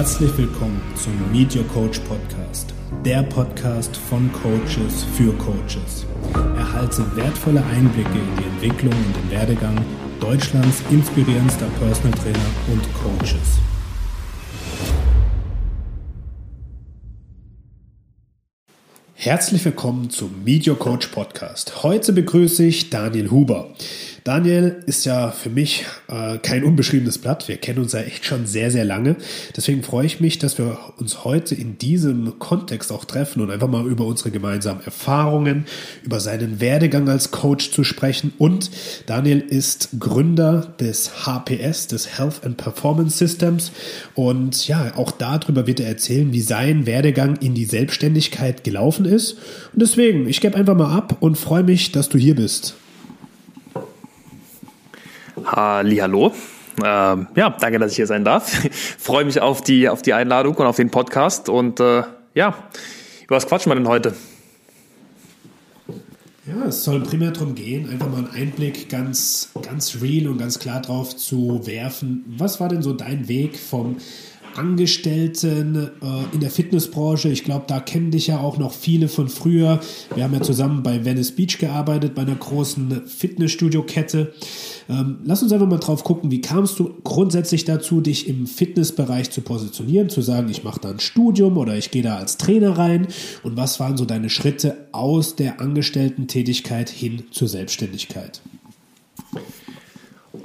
Herzlich willkommen zum Meet Your Coach Podcast, der Podcast von Coaches für Coaches. Erhalte wertvolle Einblicke in die Entwicklung und den Werdegang Deutschlands inspirierendster Personal Trainer und Coaches. Herzlich willkommen zum Meet Your Coach Podcast. Heute begrüße ich Daniel Huber. Daniel ist ja für mich äh, kein unbeschriebenes Blatt. Wir kennen uns ja echt schon sehr, sehr lange. Deswegen freue ich mich, dass wir uns heute in diesem Kontext auch treffen und einfach mal über unsere gemeinsamen Erfahrungen, über seinen Werdegang als Coach zu sprechen. Und Daniel ist Gründer des HPS, des Health and Performance Systems. Und ja, auch darüber wird er erzählen, wie sein Werdegang in die Selbstständigkeit gelaufen ist. Und deswegen, ich gebe einfach mal ab und freue mich, dass du hier bist. Hallo. Ähm, ja, danke, dass ich hier sein darf. Freue mich auf die, auf die Einladung und auf den Podcast. Und äh, ja, über was quatschen wir denn heute? Ja, es soll primär darum gehen, einfach mal einen Einblick ganz, ganz real und ganz klar drauf zu werfen. Was war denn so dein Weg vom Angestellten äh, in der Fitnessbranche. Ich glaube, da kennen dich ja auch noch viele von früher. Wir haben ja zusammen bei Venice Beach gearbeitet, bei einer großen Fitnessstudio-Kette. Ähm, lass uns einfach mal drauf gucken, wie kamst du grundsätzlich dazu, dich im Fitnessbereich zu positionieren, zu sagen, ich mache da ein Studium oder ich gehe da als Trainer rein und was waren so deine Schritte aus der Angestellten-Tätigkeit hin zur Selbstständigkeit?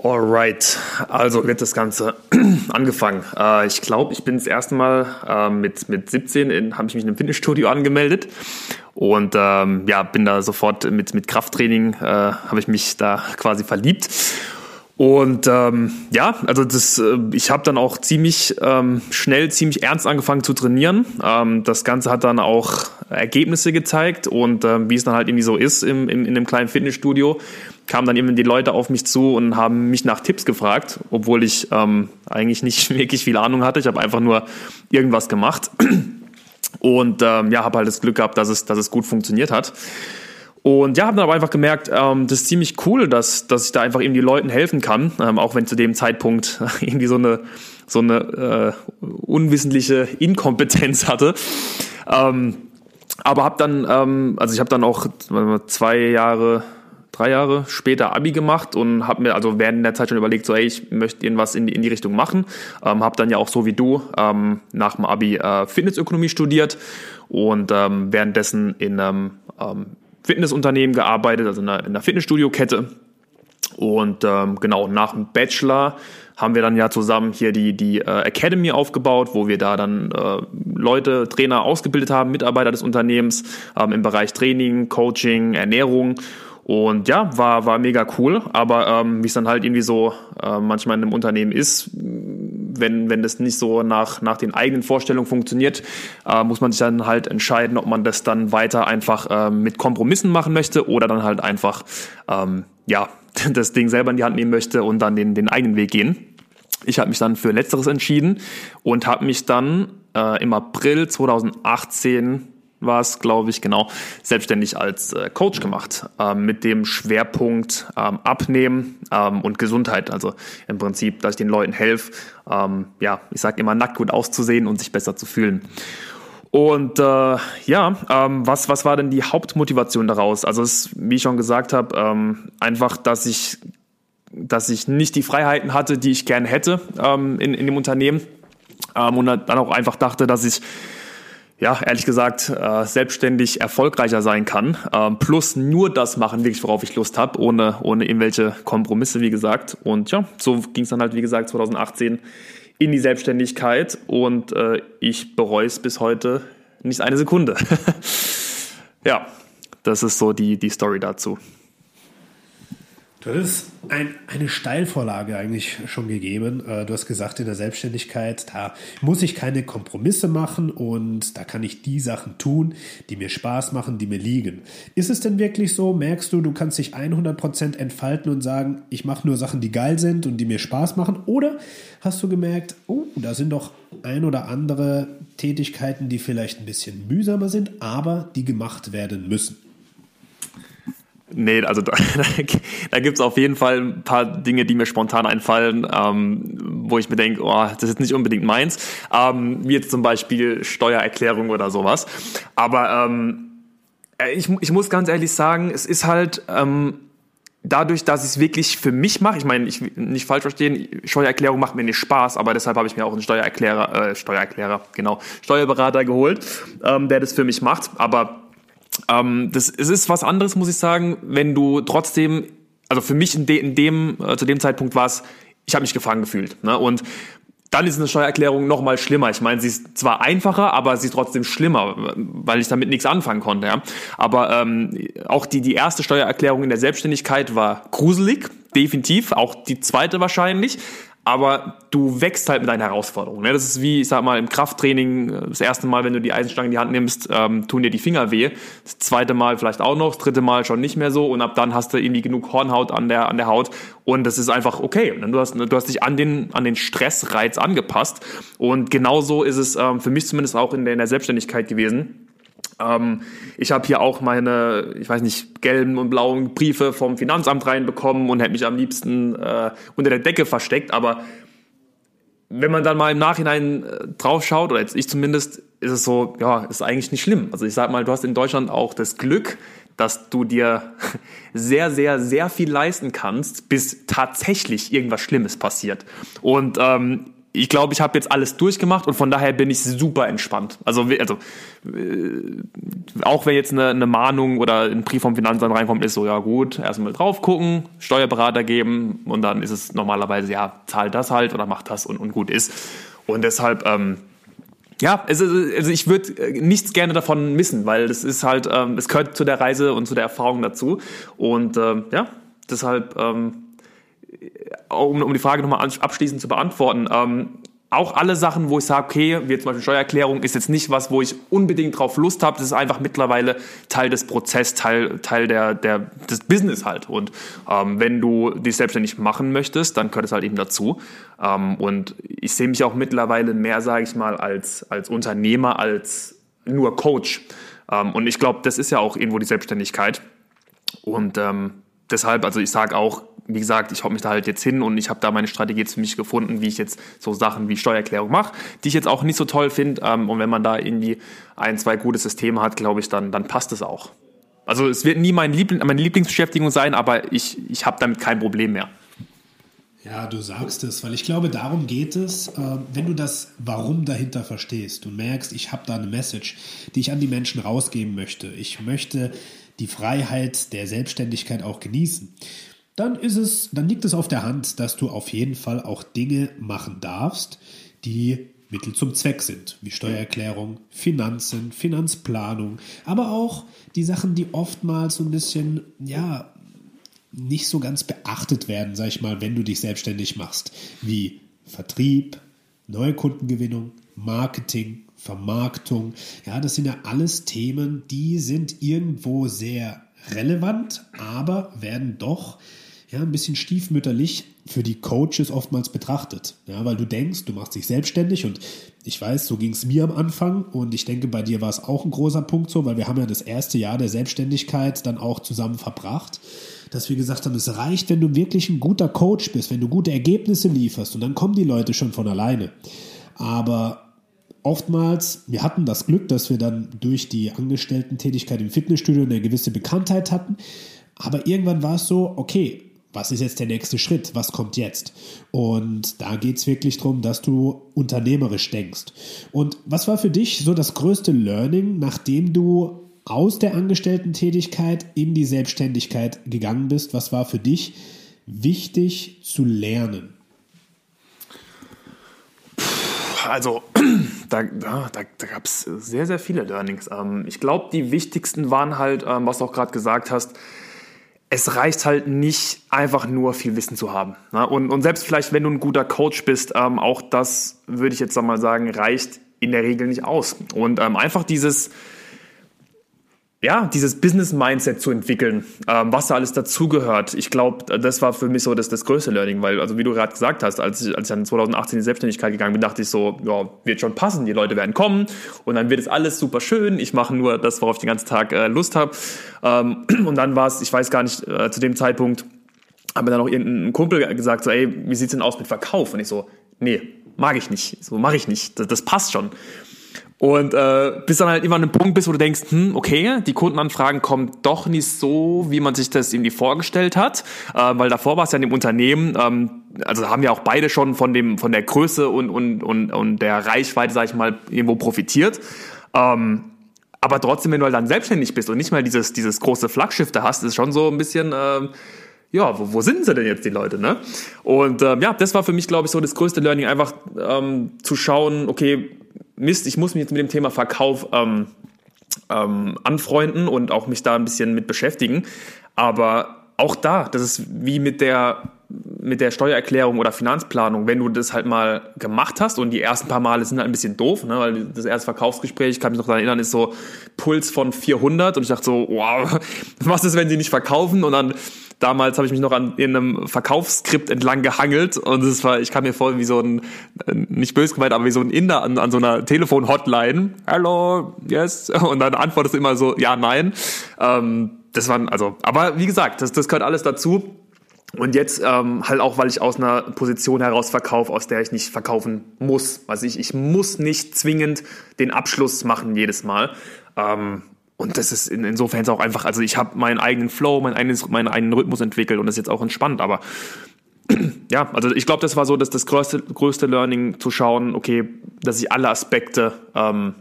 Alright, also wird das Ganze angefangen. Äh, ich glaube, ich bin das erste Mal äh, mit, mit 17 habe ich mich in einem Fitnessstudio angemeldet und ähm, ja, bin da sofort mit, mit Krafttraining, äh, habe ich mich da quasi verliebt. Und ähm, ja, also das, äh, ich habe dann auch ziemlich ähm, schnell, ziemlich ernst angefangen zu trainieren. Ähm, das Ganze hat dann auch Ergebnisse gezeigt und ähm, wie es dann halt irgendwie so ist im, im, in einem kleinen Fitnessstudio, kamen dann eben die Leute auf mich zu und haben mich nach Tipps gefragt, obwohl ich ähm, eigentlich nicht wirklich viel Ahnung hatte. Ich habe einfach nur irgendwas gemacht und ähm, ja, habe halt das Glück gehabt, dass es, dass es gut funktioniert hat. Und ja, habe dann aber einfach gemerkt, ähm, das ist ziemlich cool, dass, dass ich da einfach eben die Leuten helfen kann, ähm, auch wenn zu dem Zeitpunkt irgendwie so eine, so eine äh, unwissentliche Inkompetenz hatte. Ähm, aber habe dann, ähm, also ich habe dann auch zwei Jahre drei Jahre später Abi gemacht und habe mir also während der Zeit schon überlegt, so hey, ich möchte irgendwas in die, in die Richtung machen. Ähm, habe dann ja auch so wie du ähm, nach dem Abi äh, Fitnessökonomie studiert und ähm, währenddessen in einem ähm, Fitnessunternehmen gearbeitet, also in einer, in einer Fitnessstudio-Kette. Und ähm, genau, nach dem Bachelor haben wir dann ja zusammen hier die, die äh, Academy aufgebaut, wo wir da dann äh, Leute, Trainer ausgebildet haben, Mitarbeiter des Unternehmens ähm, im Bereich Training, Coaching, Ernährung. Und ja, war, war mega cool, aber ähm, wie es dann halt irgendwie so äh, manchmal in einem Unternehmen ist, wenn, wenn das nicht so nach, nach den eigenen Vorstellungen funktioniert, äh, muss man sich dann halt entscheiden, ob man das dann weiter einfach äh, mit Kompromissen machen möchte oder dann halt einfach ähm, ja, das Ding selber in die Hand nehmen möchte und dann den, den eigenen Weg gehen. Ich habe mich dann für Letzteres entschieden und habe mich dann äh, im April 2018 war es, glaube ich, genau, selbstständig als äh, Coach gemacht, ähm, mit dem Schwerpunkt ähm, Abnehmen ähm, und Gesundheit. Also im Prinzip, dass ich den Leuten helfe, ähm, ja, ich sage immer, nackt gut auszusehen und sich besser zu fühlen. Und äh, ja, ähm, was, was war denn die Hauptmotivation daraus? Also es, wie ich schon gesagt habe, ähm, einfach, dass ich, dass ich nicht die Freiheiten hatte, die ich gerne hätte ähm, in, in dem Unternehmen. Ähm, und dann auch einfach dachte, dass ich ja, ehrlich gesagt, äh, selbstständig erfolgreicher sein kann. Ähm, plus nur das machen, wirklich, worauf ich Lust habe, ohne, ohne irgendwelche Kompromisse, wie gesagt. Und ja, so ging es dann halt, wie gesagt, 2018 in die Selbstständigkeit und äh, ich bereue es bis heute nicht eine Sekunde. ja, das ist so die, die Story dazu. Du hast ein, eine Steilvorlage eigentlich schon gegeben. Äh, du hast gesagt, in der Selbstständigkeit, da muss ich keine Kompromisse machen und da kann ich die Sachen tun, die mir Spaß machen, die mir liegen. Ist es denn wirklich so? Merkst du, du kannst dich 100% entfalten und sagen, ich mache nur Sachen, die geil sind und die mir Spaß machen? Oder hast du gemerkt, oh, da sind doch ein oder andere Tätigkeiten, die vielleicht ein bisschen mühsamer sind, aber die gemacht werden müssen? Nee, also da, da gibt es auf jeden Fall ein paar Dinge, die mir spontan einfallen, ähm, wo ich mir denke, oh, das ist nicht unbedingt meins. Ähm, wie jetzt zum Beispiel Steuererklärung oder sowas. Aber ähm, äh, ich, ich muss ganz ehrlich sagen, es ist halt ähm, dadurch, dass ich es wirklich für mich mache, ich meine, ich nicht falsch verstehen, Steuererklärung macht mir nicht Spaß, aber deshalb habe ich mir auch einen Steuererklärer, äh, Steuererklärer, genau, Steuerberater geholt, ähm, der das für mich macht. Aber ähm, das, es ist was anderes, muss ich sagen, wenn du trotzdem, also für mich in, de, in dem, äh, zu dem Zeitpunkt war es, ich habe mich gefangen gefühlt. Ne? Und dann ist eine Steuererklärung noch mal schlimmer. Ich meine, sie ist zwar einfacher, aber sie ist trotzdem schlimmer, weil ich damit nichts anfangen konnte. Ja. Aber ähm, auch die, die erste Steuererklärung in der Selbstständigkeit war gruselig, definitiv. Auch die zweite wahrscheinlich aber du wächst halt mit deinen Herausforderungen. Ne? Das ist wie, ich sag mal, im Krafttraining, äh, das erste Mal, wenn du die Eisenstange in die Hand nimmst, ähm, tun dir die Finger weh. Das zweite Mal vielleicht auch noch, das dritte Mal schon nicht mehr so und ab dann hast du irgendwie genug Hornhaut an der, an der Haut und das ist einfach okay. Du hast, du hast dich an den, an den Stressreiz angepasst und genauso ist es ähm, für mich zumindest auch in der, in der Selbstständigkeit gewesen ähm, ich habe hier auch meine, ich weiß nicht, gelben und blauen Briefe vom Finanzamt reinbekommen und hätte mich am liebsten äh, unter der Decke versteckt. Aber wenn man dann mal im Nachhinein äh, drauf oder jetzt ich zumindest, ist es so, ja, ist eigentlich nicht schlimm. Also ich sag mal, du hast in Deutschland auch das Glück, dass du dir sehr, sehr, sehr viel leisten kannst, bis tatsächlich irgendwas Schlimmes passiert. Und ähm, ich glaube, ich habe jetzt alles durchgemacht und von daher bin ich super entspannt. Also, also äh, auch wenn jetzt eine, eine Mahnung oder ein Brief vom Finanzamt reinkommt, ist so, ja gut, erstmal drauf gucken, Steuerberater geben und dann ist es normalerweise, ja, zahlt das halt oder macht das und, und gut ist. Und deshalb, ähm, ja, also, also ich würde äh, nichts gerne davon missen, weil das ist halt, ähm, es gehört zu der Reise und zu der Erfahrung dazu. Und ähm, ja, deshalb ähm, um, um die Frage nochmal abschließend zu beantworten, ähm, auch alle Sachen, wo ich sage, okay, wie zum Beispiel Steuererklärung, ist jetzt nicht was, wo ich unbedingt drauf Lust habe. Das ist einfach mittlerweile Teil des Prozesses, Teil, Teil der, der, des Business halt. Und ähm, wenn du dich selbstständig machen möchtest, dann gehört es halt eben dazu. Ähm, und ich sehe mich auch mittlerweile mehr, sage ich mal, als, als Unternehmer, als nur Coach. Ähm, und ich glaube, das ist ja auch irgendwo die Selbstständigkeit. Und ähm, deshalb, also ich sage auch, wie gesagt, ich hoffe mich da halt jetzt hin und ich habe da meine Strategie jetzt für mich gefunden, wie ich jetzt so Sachen wie Steuererklärung mache, die ich jetzt auch nicht so toll finde. Ähm, und wenn man da irgendwie ein, zwei gute Systeme hat, glaube ich, dann, dann passt es auch. Also es wird nie mein Liebling, meine Lieblingsbeschäftigung sein, aber ich, ich habe damit kein Problem mehr. Ja, du sagst es, weil ich glaube, darum geht es, äh, wenn du das Warum dahinter verstehst. Du merkst, ich habe da eine Message, die ich an die Menschen rausgeben möchte. Ich möchte die Freiheit der Selbstständigkeit auch genießen dann ist es, dann liegt es auf der Hand, dass du auf jeden Fall auch Dinge machen darfst, die Mittel zum Zweck sind, wie Steuererklärung, Finanzen, Finanzplanung, aber auch die Sachen, die oftmals so ein bisschen, ja, nicht so ganz beachtet werden, sag ich mal, wenn du dich selbstständig machst, wie Vertrieb, Neukundengewinnung, Marketing, Vermarktung. Ja, das sind ja alles Themen, die sind irgendwo sehr relevant, aber werden doch ja, ein bisschen stiefmütterlich für die Coaches oftmals betrachtet. Ja, weil du denkst, du machst dich selbstständig und ich weiß, so ging es mir am Anfang und ich denke, bei dir war es auch ein großer Punkt so, weil wir haben ja das erste Jahr der Selbstständigkeit dann auch zusammen verbracht, dass wir gesagt haben, es reicht, wenn du wirklich ein guter Coach bist, wenn du gute Ergebnisse lieferst und dann kommen die Leute schon von alleine. Aber oftmals, wir hatten das Glück, dass wir dann durch die Angestellten-Tätigkeit im Fitnessstudio eine gewisse Bekanntheit hatten. Aber irgendwann war es so, okay, was ist jetzt der nächste Schritt? Was kommt jetzt? Und da geht es wirklich darum, dass du unternehmerisch denkst. Und was war für dich so das größte Learning, nachdem du aus der Angestellten-Tätigkeit in die Selbstständigkeit gegangen bist? Was war für dich wichtig zu lernen? Also, da, da, da gab es sehr, sehr viele Learnings. Ähm, ich glaube, die wichtigsten waren halt, ähm, was du auch gerade gesagt hast, es reicht halt nicht einfach nur viel Wissen zu haben. Ne? Und, und selbst vielleicht, wenn du ein guter Coach bist, ähm, auch das würde ich jetzt mal sagen, reicht in der Regel nicht aus. Und ähm, einfach dieses, ja, dieses Business-Mindset zu entwickeln, ähm, was da alles dazugehört. Ich glaube, das war für mich so das, das größte Learning, weil, also wie du gerade gesagt hast, als ich, als ich dann 2018 in die Selbstständigkeit gegangen bin, dachte ich so, ja, wird schon passen, die Leute werden kommen und dann wird es alles super schön. Ich mache nur das, worauf ich den ganzen Tag äh, Lust habe. Ähm, und dann war es, ich weiß gar nicht, äh, zu dem Zeitpunkt, haben mir dann auch irgendein Kumpel gesagt, so, ey, wie sieht's denn aus mit Verkauf? Und ich so, nee, mag ich nicht, so mache ich nicht, das, das passt schon. Und äh, bis dann halt immer an einem Punkt bist, wo du denkst, hm, okay, die Kundenanfragen kommen doch nicht so, wie man sich das irgendwie vorgestellt hat, äh, weil davor war es ja in dem Unternehmen, ähm, also haben ja auch beide schon von dem von der Größe und und und, und der Reichweite, sag ich mal, irgendwo profitiert. Ähm, aber trotzdem, wenn du halt dann selbstständig bist und nicht mal dieses dieses große Flaggschiff da hast, ist schon so ein bisschen äh, ja, wo, wo sind sie denn jetzt die Leute, ne? Und ähm, ja, das war für mich, glaube ich, so das größte Learning, einfach ähm, zu schauen, okay, Mist, ich muss mich jetzt mit dem Thema Verkauf ähm, ähm, anfreunden und auch mich da ein bisschen mit beschäftigen. Aber auch da, das ist wie mit der mit der Steuererklärung oder Finanzplanung, wenn du das halt mal gemacht hast und die ersten paar Male sind halt ein bisschen doof, ne, weil das erste Verkaufsgespräch, ich kann mich noch daran erinnern, ist so Puls von 400 und ich dachte so, wow, was ist, wenn sie nicht verkaufen und dann damals habe ich mich noch an einem Verkaufsskript entlang gehangelt und es war, ich kam mir vor wie so ein, nicht böse gemeint, aber wie so ein Inder an, an so einer Telefon-Hotline. Hello, yes. Und dann antwortest du immer so, ja, nein. Ähm, das waren, also, aber wie gesagt, das, das gehört alles dazu. Und jetzt ähm, halt auch, weil ich aus einer Position heraus verkaufe, aus der ich nicht verkaufen muss. Also ich, ich muss nicht zwingend den Abschluss machen jedes Mal. Ähm, und das ist in, insofern auch einfach, also ich habe meinen eigenen Flow, meinen eigenen, meinen eigenen Rhythmus entwickelt und das ist jetzt auch entspannt. Aber ja, also ich glaube, das war so dass das größte, größte Learning zu schauen, okay, dass ich alle Aspekte ähm,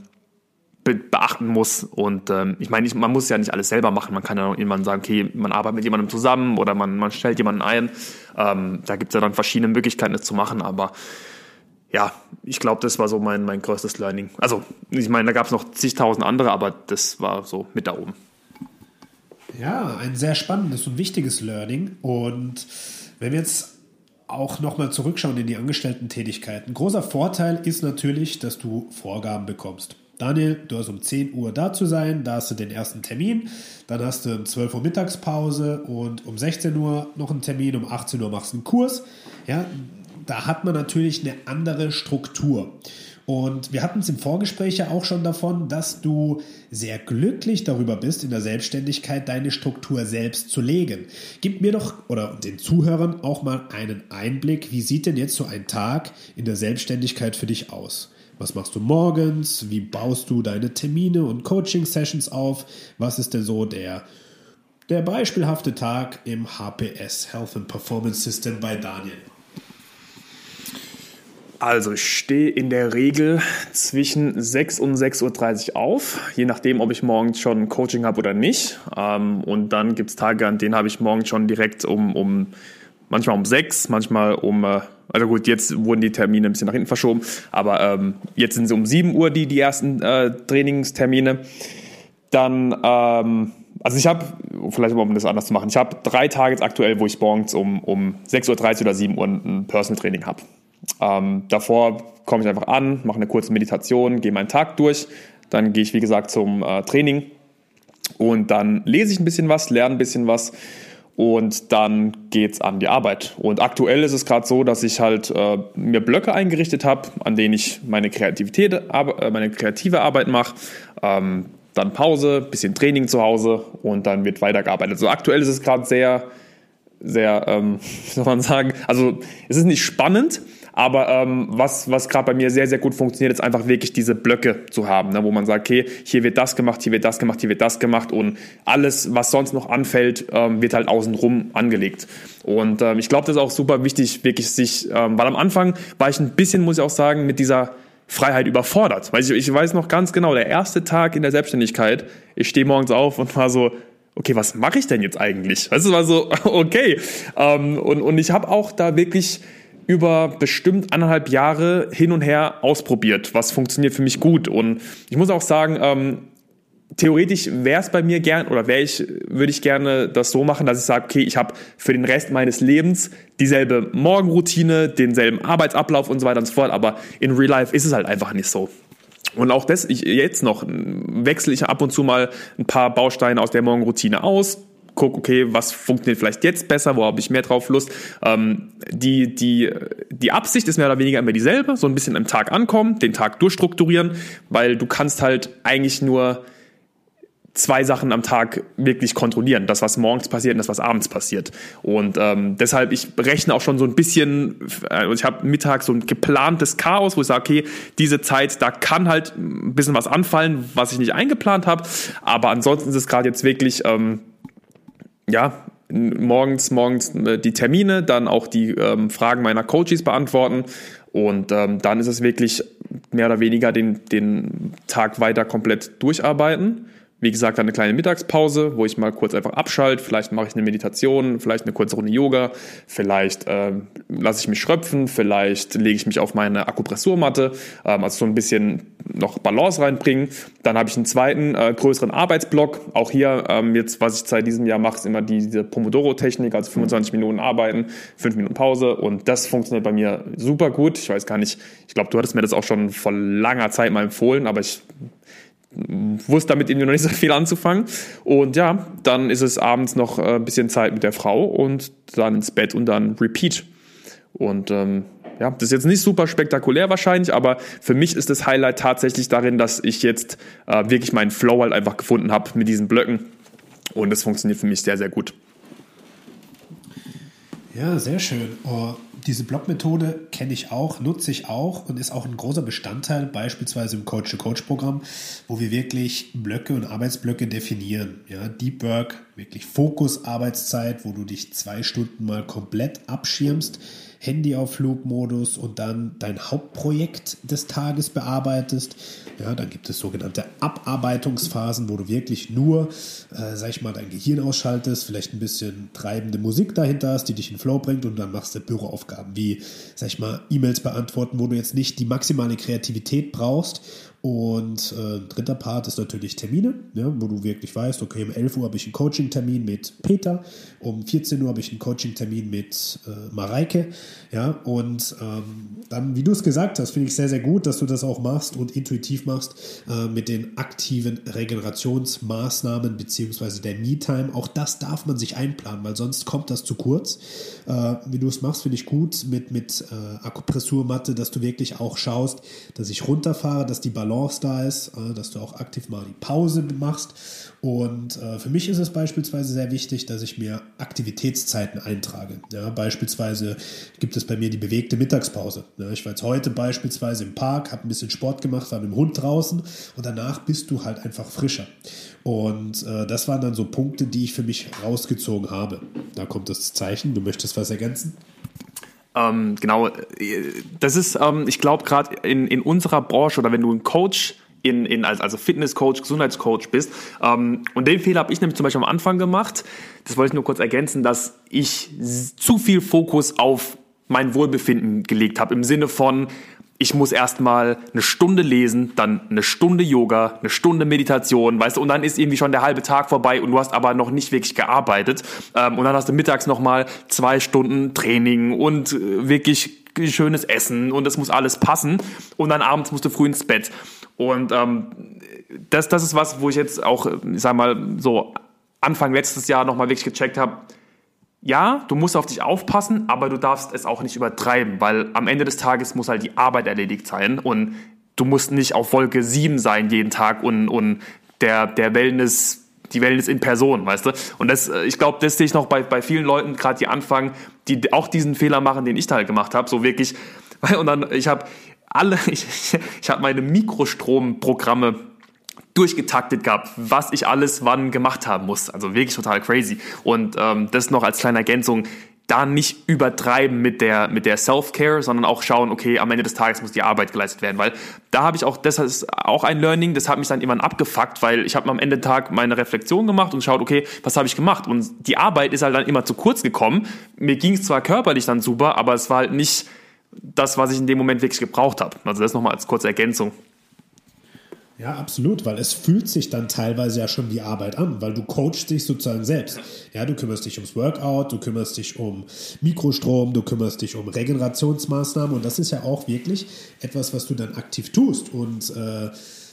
be beachten muss. Und ähm, ich meine, man muss ja nicht alles selber machen. Man kann ja irgendwann sagen, okay, man arbeitet mit jemandem zusammen oder man, man stellt jemanden ein. Ähm, da gibt es ja dann verschiedene Möglichkeiten, das zu machen. Aber ja, ich glaube, das war so mein, mein größtes Learning. Also, ich meine, da gab es noch zigtausend andere, aber das war so mit da oben. Ja, ein sehr spannendes und wichtiges Learning. Und wenn wir jetzt auch nochmal zurückschauen in die Angestellten-Tätigkeiten, großer Vorteil ist natürlich, dass du Vorgaben bekommst. Daniel, du hast um 10 Uhr da zu sein, da hast du den ersten Termin, dann hast du um 12 Uhr Mittagspause und um 16 Uhr noch einen Termin, um 18 Uhr machst du einen Kurs. Ja, da hat man natürlich eine andere Struktur. Und wir hatten es im Vorgespräch ja auch schon davon, dass du sehr glücklich darüber bist, in der Selbstständigkeit deine Struktur selbst zu legen. Gib mir doch oder den Zuhörern auch mal einen Einblick, wie sieht denn jetzt so ein Tag in der Selbstständigkeit für dich aus? Was machst du morgens? Wie baust du deine Termine und Coaching-Sessions auf? Was ist denn so der, der beispielhafte Tag im HPS, Health and Performance System bei Daniel? Also ich stehe in der Regel zwischen 6 und 6.30 Uhr auf, je nachdem, ob ich morgens schon Coaching habe oder nicht. Ähm, und dann gibt es Tage, an denen habe ich morgens schon direkt um, um manchmal um 6, manchmal um, äh, also gut, jetzt wurden die Termine ein bisschen nach hinten verschoben, aber ähm, jetzt sind sie um 7 Uhr die, die ersten äh, Trainingstermine. Dann, ähm, also ich habe, vielleicht um das anders zu machen, ich habe drei Tage jetzt aktuell, wo ich morgens um, um 6.30 Uhr oder 7 Uhr ein Personal Training habe. Ähm, davor komme ich einfach an, mache eine kurze Meditation, gehe meinen Tag durch, dann gehe ich wie gesagt zum äh, Training und dann lese ich ein bisschen was, lerne ein bisschen was und dann geht's an die Arbeit. Und aktuell ist es gerade so, dass ich halt äh, mir Blöcke eingerichtet habe, an denen ich meine Kreativität, äh, meine kreative Arbeit mache. Ähm, dann Pause, bisschen Training zu Hause und dann wird weitergearbeitet. So also aktuell ist es gerade sehr, sehr, ähm, wie soll man sagen, also es ist nicht spannend, aber ähm, was, was gerade bei mir sehr, sehr gut funktioniert, ist einfach wirklich diese Blöcke zu haben, ne, wo man sagt, okay, hier wird das gemacht, hier wird das gemacht, hier wird das gemacht und alles, was sonst noch anfällt, ähm, wird halt außenrum angelegt. Und ähm, ich glaube, das ist auch super wichtig, wirklich sich, ähm, weil am Anfang war ich ein bisschen, muss ich auch sagen, mit dieser Freiheit überfordert. Weil ich, ich weiß noch ganz genau, der erste Tag in der Selbstständigkeit, ich stehe morgens auf und war so, okay, was mache ich denn jetzt eigentlich? Weißt du, war so, okay. Ähm, und, und ich habe auch da wirklich über bestimmt anderthalb Jahre hin und her ausprobiert, was funktioniert für mich gut. Und ich muss auch sagen, ähm, theoretisch wäre es bei mir gern oder wäre ich, würde ich gerne das so machen, dass ich sage, okay, ich habe für den Rest meines Lebens dieselbe Morgenroutine, denselben Arbeitsablauf und so weiter und so fort, aber in Real Life ist es halt einfach nicht so. Und auch das, ich, jetzt noch, wechsle ich ab und zu mal ein paar Bausteine aus der Morgenroutine aus, guck, okay, was funktioniert vielleicht jetzt besser, wo habe ich mehr drauf Lust. Ähm, die, die, die Absicht ist mehr oder weniger immer dieselbe, so ein bisschen am Tag ankommen, den Tag durchstrukturieren, weil du kannst halt eigentlich nur zwei Sachen am Tag wirklich kontrollieren. Das, was morgens passiert und das, was abends passiert. Und ähm, deshalb, ich rechne auch schon so ein bisschen, äh, ich habe mittags so ein geplantes Chaos, wo ich sage, okay, diese Zeit, da kann halt ein bisschen was anfallen, was ich nicht eingeplant habe. Aber ansonsten ist es gerade jetzt wirklich, ähm, ja, morgens, morgens äh, die Termine, dann auch die ähm, Fragen meiner Coaches beantworten. Und ähm, dann ist es wirklich mehr oder weniger den, den Tag weiter komplett durcharbeiten. Wie gesagt, eine kleine Mittagspause, wo ich mal kurz einfach abschalte. Vielleicht mache ich eine Meditation, vielleicht eine kurze Runde Yoga, vielleicht äh, lasse ich mich schröpfen, vielleicht lege ich mich auf meine Akupressurmatte, ähm, also so ein bisschen noch Balance reinbringen. Dann habe ich einen zweiten äh, größeren Arbeitsblock. Auch hier ähm, jetzt, was ich seit diesem Jahr mache, ist immer diese Pomodoro-Technik, also 25 Minuten arbeiten, 5 Minuten Pause und das funktioniert bei mir super gut. Ich weiß gar nicht, ich glaube, du hattest mir das auch schon vor langer Zeit mal empfohlen, aber ich wusste damit irgendwie noch nicht so viel anzufangen. Und ja, dann ist es abends noch ein äh, bisschen Zeit mit der Frau und dann ins Bett und dann Repeat. Und ähm, ja, das ist jetzt nicht super spektakulär wahrscheinlich, aber für mich ist das Highlight tatsächlich darin, dass ich jetzt äh, wirklich meinen Flow halt einfach gefunden habe mit diesen Blöcken. Und das funktioniert für mich sehr, sehr gut. Ja, sehr schön. Oh, diese Blockmethode kenne ich auch, nutze ich auch und ist auch ein großer Bestandteil, beispielsweise im Coach-to-Coach-Programm, wo wir wirklich Blöcke und Arbeitsblöcke definieren. Ja, Deep Work, wirklich Fokus-Arbeitszeit, wo du dich zwei Stunden mal komplett abschirmst Handy auf Flugmodus und dann dein Hauptprojekt des Tages bearbeitest. Ja, dann gibt es sogenannte Abarbeitungsphasen, wo du wirklich nur, äh, sag ich mal, dein Gehirn ausschaltest, vielleicht ein bisschen treibende Musik dahinter hast, die dich in Flow bringt und dann machst du Büroaufgaben wie, sag ich mal, E-Mails beantworten, wo du jetzt nicht die maximale Kreativität brauchst und äh, dritter Part ist natürlich Termine, ja, wo du wirklich weißt, okay, um 11 Uhr habe ich einen Coaching-Termin mit Peter, um 14 Uhr habe ich einen Coaching-Termin mit äh, Mareike. Ja, und ähm, dann, wie du es gesagt hast, finde ich sehr, sehr gut, dass du das auch machst und intuitiv machst äh, mit den aktiven Regenerationsmaßnahmen beziehungsweise der Me-Time. Auch das darf man sich einplanen, weil sonst kommt das zu kurz. Äh, wie du es machst, finde ich gut mit, mit äh, Akupressurmatte, dass du wirklich auch schaust, dass ich runterfahre, dass die Balance Balance da ist, dass du auch aktiv mal die Pause machst. Und äh, für mich ist es beispielsweise sehr wichtig, dass ich mir Aktivitätszeiten eintrage. Ja, beispielsweise gibt es bei mir die bewegte Mittagspause. Ich war jetzt heute beispielsweise im Park, habe ein bisschen Sport gemacht, war mit dem Hund draußen und danach bist du halt einfach frischer. Und äh, das waren dann so Punkte, die ich für mich rausgezogen habe. Da kommt das Zeichen. Du möchtest was ergänzen? Ähm, genau, das ist, ähm, ich glaube, gerade in, in unserer Branche oder wenn du ein Coach in, in, also Fitnesscoach, Gesundheitscoach bist. Ähm, und den Fehler habe ich nämlich zum Beispiel am Anfang gemacht. Das wollte ich nur kurz ergänzen, dass ich zu viel Fokus auf mein Wohlbefinden gelegt habe. Im Sinne von, ich muss erstmal eine Stunde lesen, dann eine Stunde Yoga, eine Stunde Meditation, weißt du, und dann ist irgendwie schon der halbe Tag vorbei und du hast aber noch nicht wirklich gearbeitet. Ähm, und dann hast du mittags nochmal zwei Stunden Training und äh, wirklich schönes Essen und das muss alles passen. Und dann abends musst du früh ins Bett. Und ähm, das, das ist was, wo ich jetzt auch, ich sag mal, so Anfang letztes Jahr nochmal wirklich gecheckt habe, ja, du musst auf dich aufpassen, aber du darfst es auch nicht übertreiben, weil am Ende des Tages muss halt die Arbeit erledigt sein und du musst nicht auf Wolke 7 sein jeden Tag und, und der, der Wellness, die Wellness in Person, weißt du? Und das, äh, ich glaube, das sehe ich noch bei, bei vielen Leuten, gerade die anfangen, die auch diesen Fehler machen, den ich da halt gemacht habe, so wirklich, und dann, ich habe alle, ich, ich habe meine Mikrostromprogramme durchgetaktet gehabt, was ich alles wann gemacht haben muss. Also wirklich total crazy. Und ähm, das noch als kleine Ergänzung, da nicht übertreiben mit der, mit der Self-Care, sondern auch schauen, okay, am Ende des Tages muss die Arbeit geleistet werden, weil da habe ich auch, das ist auch ein Learning, das hat mich dann irgendwann abgefuckt, weil ich habe am Ende des Tages meine Reflexion gemacht und geschaut, okay, was habe ich gemacht? Und die Arbeit ist halt dann immer zu kurz gekommen. Mir ging es zwar körperlich dann super, aber es war halt nicht das, was ich in dem Moment wirklich gebraucht habe. Also das nochmal als kurze Ergänzung. Ja, absolut, weil es fühlt sich dann teilweise ja schon wie Arbeit an, weil du coachst dich sozusagen selbst. Ja, du kümmerst dich ums Workout, du kümmerst dich um Mikrostrom, du kümmerst dich um Regenerationsmaßnahmen und das ist ja auch wirklich etwas, was du dann aktiv tust und äh,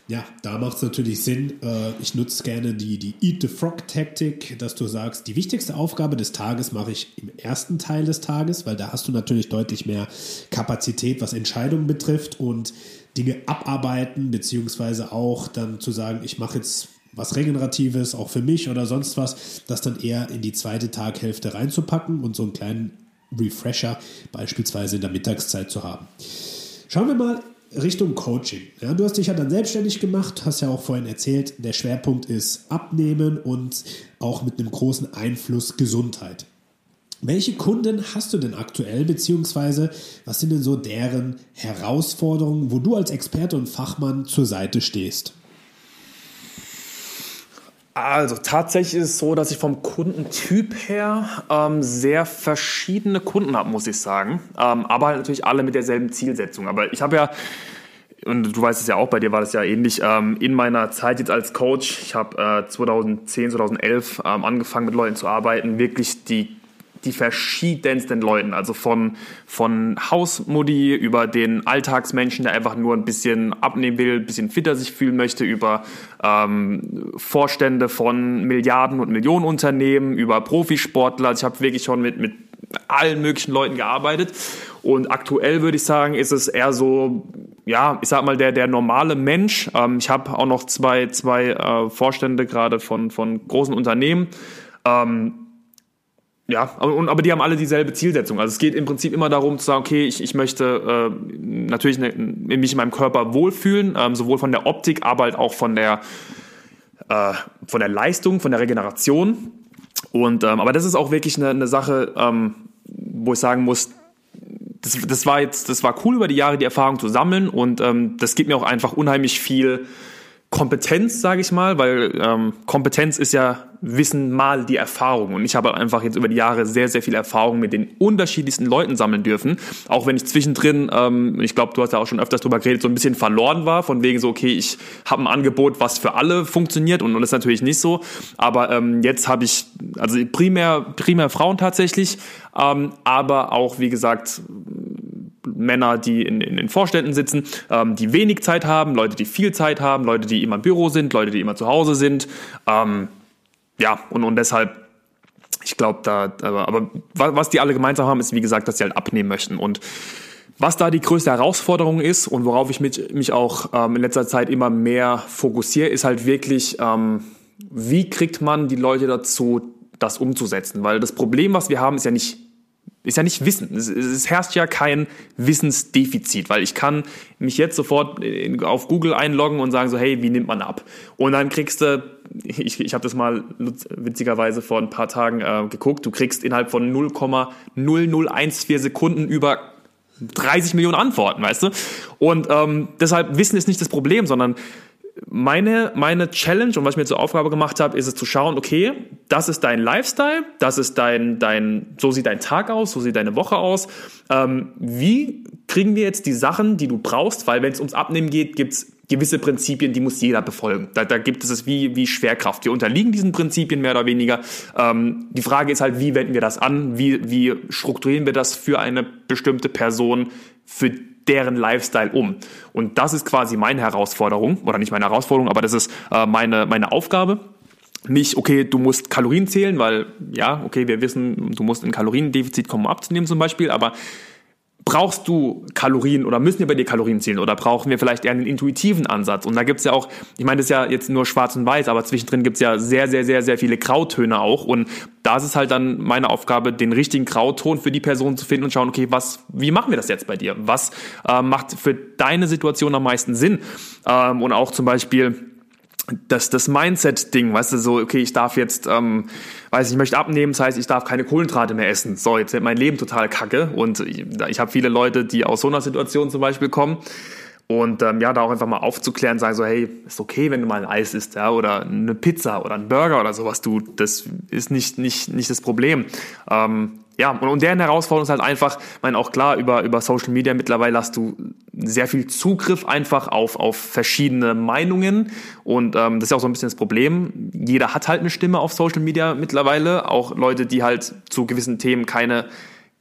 ja, da macht es natürlich Sinn. Äh, ich nutze gerne die, die Eat the Frog-Taktik, dass du sagst, die wichtigste Aufgabe des Tages mache ich im ersten Teil des Tages, weil da hast du natürlich deutlich mehr Kapazität, was Entscheidungen betrifft und Dinge abarbeiten, beziehungsweise auch dann zu sagen, ich mache jetzt was Regeneratives, auch für mich oder sonst was, das dann eher in die zweite Taghälfte reinzupacken und so einen kleinen Refresher beispielsweise in der Mittagszeit zu haben. Schauen wir mal Richtung Coaching. Ja, du hast dich ja dann selbstständig gemacht, hast ja auch vorhin erzählt, der Schwerpunkt ist Abnehmen und auch mit einem großen Einfluss Gesundheit. Welche Kunden hast du denn aktuell, beziehungsweise was sind denn so deren Herausforderungen, wo du als Experte und Fachmann zur Seite stehst? Also tatsächlich ist es so, dass ich vom Kundentyp her ähm, sehr verschiedene Kunden habe, muss ich sagen. Ähm, aber halt natürlich alle mit derselben Zielsetzung. Aber ich habe ja, und du weißt es ja auch, bei dir war das ja ähnlich, ähm, in meiner Zeit jetzt als Coach, ich habe äh, 2010, 2011 ähm, angefangen mit Leuten zu arbeiten, wirklich die die verschiedensten Leuten, also von, von Hausmodi über den Alltagsmenschen, der einfach nur ein bisschen abnehmen will, ein bisschen fitter sich fühlen möchte, über ähm, Vorstände von Milliarden und Millionen Unternehmen, über Profisportler. Also ich habe wirklich schon mit, mit allen möglichen Leuten gearbeitet. Und aktuell würde ich sagen, ist es eher so, ja, ich sag mal, der, der normale Mensch. Ähm, ich habe auch noch zwei, zwei äh, Vorstände gerade von, von großen Unternehmen. Ähm, ja, aber, aber die haben alle dieselbe Zielsetzung. Also es geht im Prinzip immer darum zu sagen, okay, ich, ich möchte äh, natürlich ne, mich in meinem Körper wohlfühlen, ähm, sowohl von der Optik, aber halt auch von der, äh, von der Leistung, von der Regeneration. Und ähm, aber das ist auch wirklich eine, eine Sache, ähm, wo ich sagen muss, das, das war jetzt, das war cool über die Jahre die Erfahrung zu sammeln und ähm, das gibt mir auch einfach unheimlich viel Kompetenz, sage ich mal, weil ähm, Kompetenz ist ja Wissen mal die Erfahrung. Und ich habe einfach jetzt über die Jahre sehr, sehr viel Erfahrung mit den unterschiedlichsten Leuten sammeln dürfen. Auch wenn ich zwischendrin, ähm, ich glaube, du hast ja auch schon öfters drüber geredet, so ein bisschen verloren war, von wegen so, okay, ich habe ein Angebot, was für alle funktioniert und, und das ist natürlich nicht so. Aber ähm, jetzt habe ich, also primär, primär Frauen tatsächlich, ähm, aber auch, wie gesagt, Männer, die in, in den Vorständen sitzen, ähm, die wenig Zeit haben, Leute, die viel Zeit haben, Leute, die immer im Büro sind, Leute, die immer zu Hause sind. Ähm, ja, und, und deshalb, ich glaube, da, aber, aber was die alle gemeinsam haben, ist, wie gesagt, dass sie halt abnehmen möchten. Und was da die größte Herausforderung ist und worauf ich mich, mich auch ähm, in letzter Zeit immer mehr fokussiere, ist halt wirklich, ähm, wie kriegt man die Leute dazu, das umzusetzen? Weil das Problem, was wir haben, ist ja nicht ist ja nicht Wissen. Es, es, herrscht ja kein Wissensdefizit, weil ich kann mich jetzt sofort in, auf Google einloggen und sagen so, hey, wie nimmt man ab? Und dann kriegst du, ich, ich habe das mal witzigerweise vor ein paar Tagen äh, geguckt, du kriegst innerhalb von 0,0014 Sekunden über 30 Millionen Antworten, weißt du? Und ähm, deshalb Wissen ist nicht das Problem, sondern meine, meine Challenge und was ich mir zur Aufgabe gemacht habe, ist es zu schauen, okay, das ist dein Lifestyle, das ist dein, dein, so sieht dein Tag aus, so sieht deine Woche aus. Ähm, wie kriegen wir jetzt die Sachen, die du brauchst? Weil wenn es ums Abnehmen geht, gibt's gewisse Prinzipien, die muss jeder befolgen. Da, da gibt es wie, wie Schwerkraft. Wir unterliegen diesen Prinzipien mehr oder weniger. Ähm, die Frage ist halt, wie wenden wir das an? Wie, wie strukturieren wir das für eine bestimmte Person, für deren Lifestyle um. Und das ist quasi meine Herausforderung, oder nicht meine Herausforderung, aber das ist äh, meine, meine Aufgabe. Nicht, okay, du musst Kalorien zählen, weil ja, okay, wir wissen, du musst in Kaloriendefizit kommen, um abzunehmen zum Beispiel, aber brauchst du Kalorien oder müssen wir bei dir Kalorien zählen oder brauchen wir vielleicht eher einen intuitiven Ansatz? Und da gibt's ja auch, ich meine, das ist ja jetzt nur schwarz und weiß, aber zwischendrin gibt's ja sehr, sehr, sehr, sehr viele Grautöne auch. Und da ist es halt dann meine Aufgabe, den richtigen Grauton für die Person zu finden und schauen, okay, was, wie machen wir das jetzt bei dir? Was äh, macht für deine Situation am meisten Sinn? Ähm, und auch zum Beispiel, das, das Mindset-Ding, weißt du, so, okay, ich darf jetzt, ähm, weiß ich, ich möchte abnehmen, das heißt, ich darf keine Kohlenhydrate mehr essen. So, jetzt wird mein Leben total kacke und ich, ich habe viele Leute, die aus so einer Situation zum Beispiel kommen und ähm, ja, da auch einfach mal aufzuklären, sagen so, hey, ist okay, wenn du mal ein Eis isst, ja, oder eine Pizza oder ein Burger oder sowas, du, das ist nicht, nicht, nicht das Problem. Ähm, ja, und, und deren Herausforderung ist halt einfach, ich meine, auch klar, über, über Social Media mittlerweile hast du sehr viel Zugriff einfach auf, auf verschiedene Meinungen. Und ähm, das ist ja auch so ein bisschen das Problem. Jeder hat halt eine Stimme auf Social Media mittlerweile. Auch Leute, die halt zu gewissen Themen keine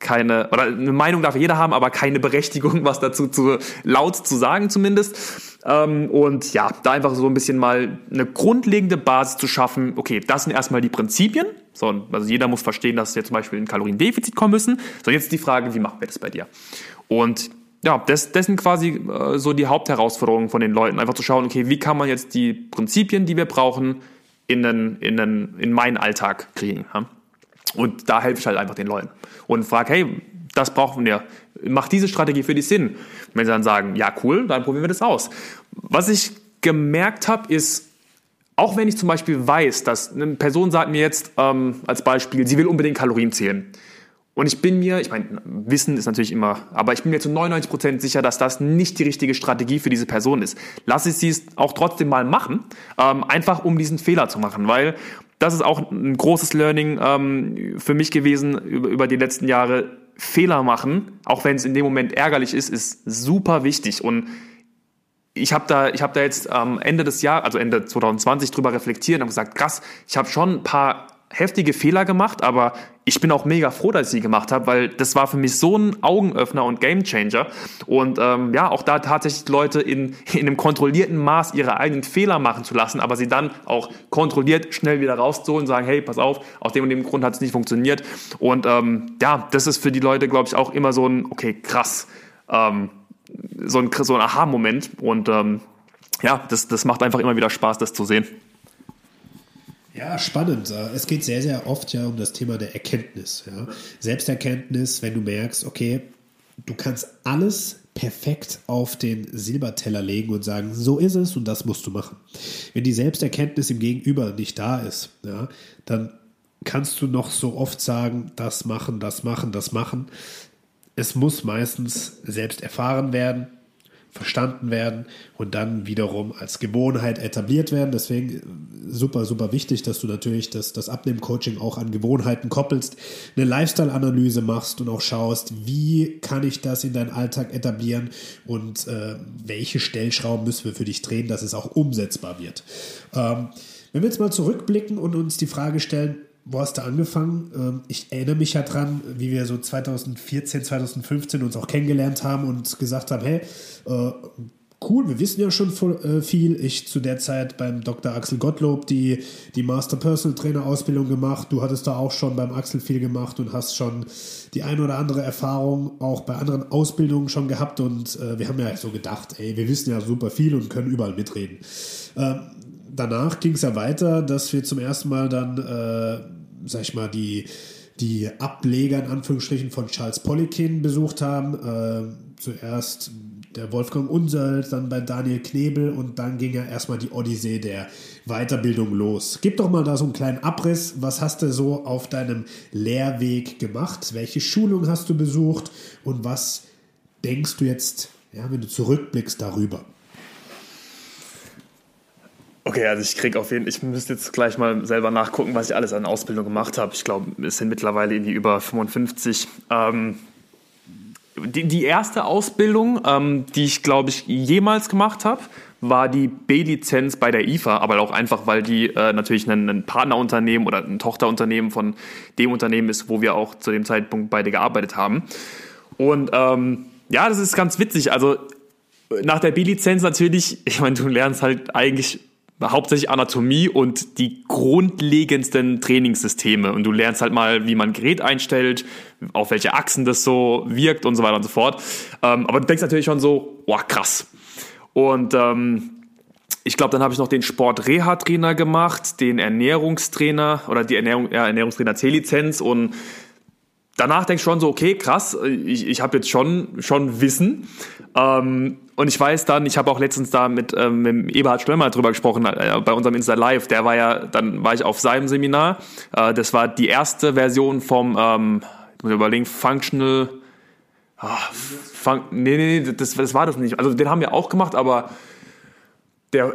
keine, oder eine Meinung darf jeder haben, aber keine Berechtigung, was dazu zu laut zu sagen zumindest. Ähm, und ja, da einfach so ein bisschen mal eine grundlegende Basis zu schaffen. Okay, das sind erstmal die Prinzipien. So, also jeder muss verstehen, dass wir zum Beispiel in Kaloriendefizit kommen müssen. So, jetzt die Frage, wie machen wir das bei dir? Und ja, das, das sind quasi äh, so die Hauptherausforderungen von den Leuten. Einfach zu schauen, okay, wie kann man jetzt die Prinzipien, die wir brauchen, in, den, in, den, in meinen Alltag kriegen. Ja? Und da helfe ich halt einfach den Leuten und frage, hey, das brauchen wir. Macht diese Strategie für dich Sinn? Wenn sie dann sagen, ja, cool, dann probieren wir das aus. Was ich gemerkt habe, ist, auch wenn ich zum Beispiel weiß, dass eine Person sagt mir jetzt ähm, als Beispiel, sie will unbedingt Kalorien zählen. Und ich bin mir, ich meine, Wissen ist natürlich immer, aber ich bin mir zu 99 Prozent sicher, dass das nicht die richtige Strategie für diese Person ist. Lass ich sie es auch trotzdem mal machen, ähm, einfach um diesen Fehler zu machen, weil das ist auch ein großes Learning ähm, für mich gewesen über, über die letzten Jahre. Fehler machen, auch wenn es in dem Moment ärgerlich ist, ist super wichtig. Und ich habe da, ich habe da jetzt am Ende des Jahres, also Ende 2020 drüber reflektiert und gesagt, krass, ich habe schon ein paar heftige Fehler gemacht, aber ich bin auch mega froh, dass ich sie gemacht habe, weil das war für mich so ein Augenöffner und Gamechanger. Und ähm, ja, auch da tatsächlich Leute in, in einem kontrollierten Maß ihre eigenen Fehler machen zu lassen, aber sie dann auch kontrolliert schnell wieder rauszuholen und sagen, hey, pass auf, aus dem und dem Grund hat es nicht funktioniert. Und ähm, ja, das ist für die Leute, glaube ich, auch immer so ein, okay, krass, ähm, so ein, so ein Aha-Moment. Und ähm, ja, das, das macht einfach immer wieder Spaß, das zu sehen. Ja, spannend. Es geht sehr, sehr oft ja um das Thema der Erkenntnis. Ja. Selbsterkenntnis, wenn du merkst, okay, du kannst alles perfekt auf den Silberteller legen und sagen, so ist es und das musst du machen. Wenn die Selbsterkenntnis im Gegenüber nicht da ist, ja, dann kannst du noch so oft sagen, das machen, das machen, das machen. Es muss meistens selbst erfahren werden verstanden werden und dann wiederum als Gewohnheit etabliert werden. Deswegen äh, super, super wichtig, dass du natürlich das, das Abnehmen-Coaching auch an Gewohnheiten koppelst, eine Lifestyle-Analyse machst und auch schaust, wie kann ich das in deinen Alltag etablieren und äh, welche Stellschrauben müssen wir für dich drehen, dass es auch umsetzbar wird. Ähm, wenn wir jetzt mal zurückblicken und uns die Frage stellen, wo hast du angefangen? Ähm, ich erinnere mich ja dran, wie wir so 2014, 2015 uns auch kennengelernt haben und gesagt haben, hey, äh, cool, wir wissen ja schon äh, viel. Ich zu der Zeit beim Dr. Axel Gottlob die, die Master Personal Trainer Ausbildung gemacht. Du hattest da auch schon beim Axel viel gemacht und hast schon die ein oder andere Erfahrung auch bei anderen Ausbildungen schon gehabt. Und äh, wir haben ja so gedacht, ey, wir wissen ja super viel und können überall mitreden. Danach ging es ja weiter, dass wir zum ersten Mal dann, äh, sag ich mal, die, die Ableger in Anführungsstrichen von Charles Poliquin besucht haben. Äh, zuerst der Wolfgang Unsöld, dann bei Daniel Knebel und dann ging ja erstmal die Odyssee der Weiterbildung los. Gib doch mal da so einen kleinen Abriss. Was hast du so auf deinem Lehrweg gemacht? Welche Schulung hast du besucht und was denkst du jetzt, ja, wenn du zurückblickst darüber? Okay, also ich krieg auf jeden Fall, ich müsste jetzt gleich mal selber nachgucken, was ich alles an Ausbildung gemacht habe. Ich glaube, es sind mittlerweile irgendwie über 55. Ähm, die, die erste Ausbildung, ähm, die ich, glaube ich, jemals gemacht habe, war die B-Lizenz bei der IFA, aber auch einfach, weil die äh, natürlich ein, ein, Partnerunternehmen oder ein Tochterunternehmen von dem Unternehmen ist, wo wir auch zu dem Zeitpunkt beide gearbeitet haben. Und ähm, ja, das ist ganz witzig. Also nach der B-Lizenz natürlich, ich meine, du lernst halt eigentlich hauptsächlich Anatomie und die grundlegendsten Trainingssysteme. Und du lernst halt mal, wie man Gerät einstellt, auf welche Achsen das so wirkt und so weiter und so fort. Ähm, aber du denkst natürlich schon so, boah, krass. Und ähm, ich glaube, dann habe ich noch den Sport-Reha-Trainer gemacht, den Ernährungstrainer oder die Ernährung, ja, Ernährungstrainer C-Lizenz und danach denkst du schon so, okay, krass, ich, ich habe jetzt schon, schon Wissen. Ähm, und ich weiß dann, ich habe auch letztens da mit, ähm, mit Eberhard Stöllmer drüber gesprochen, äh, bei unserem Insta Live, der war ja, dann war ich auf seinem Seminar. Äh, das war die erste Version vom, ähm, ich muss überlegen, Functional, oh, fun, nee, nee, nee, das, das war das nicht. Also den haben wir auch gemacht, aber der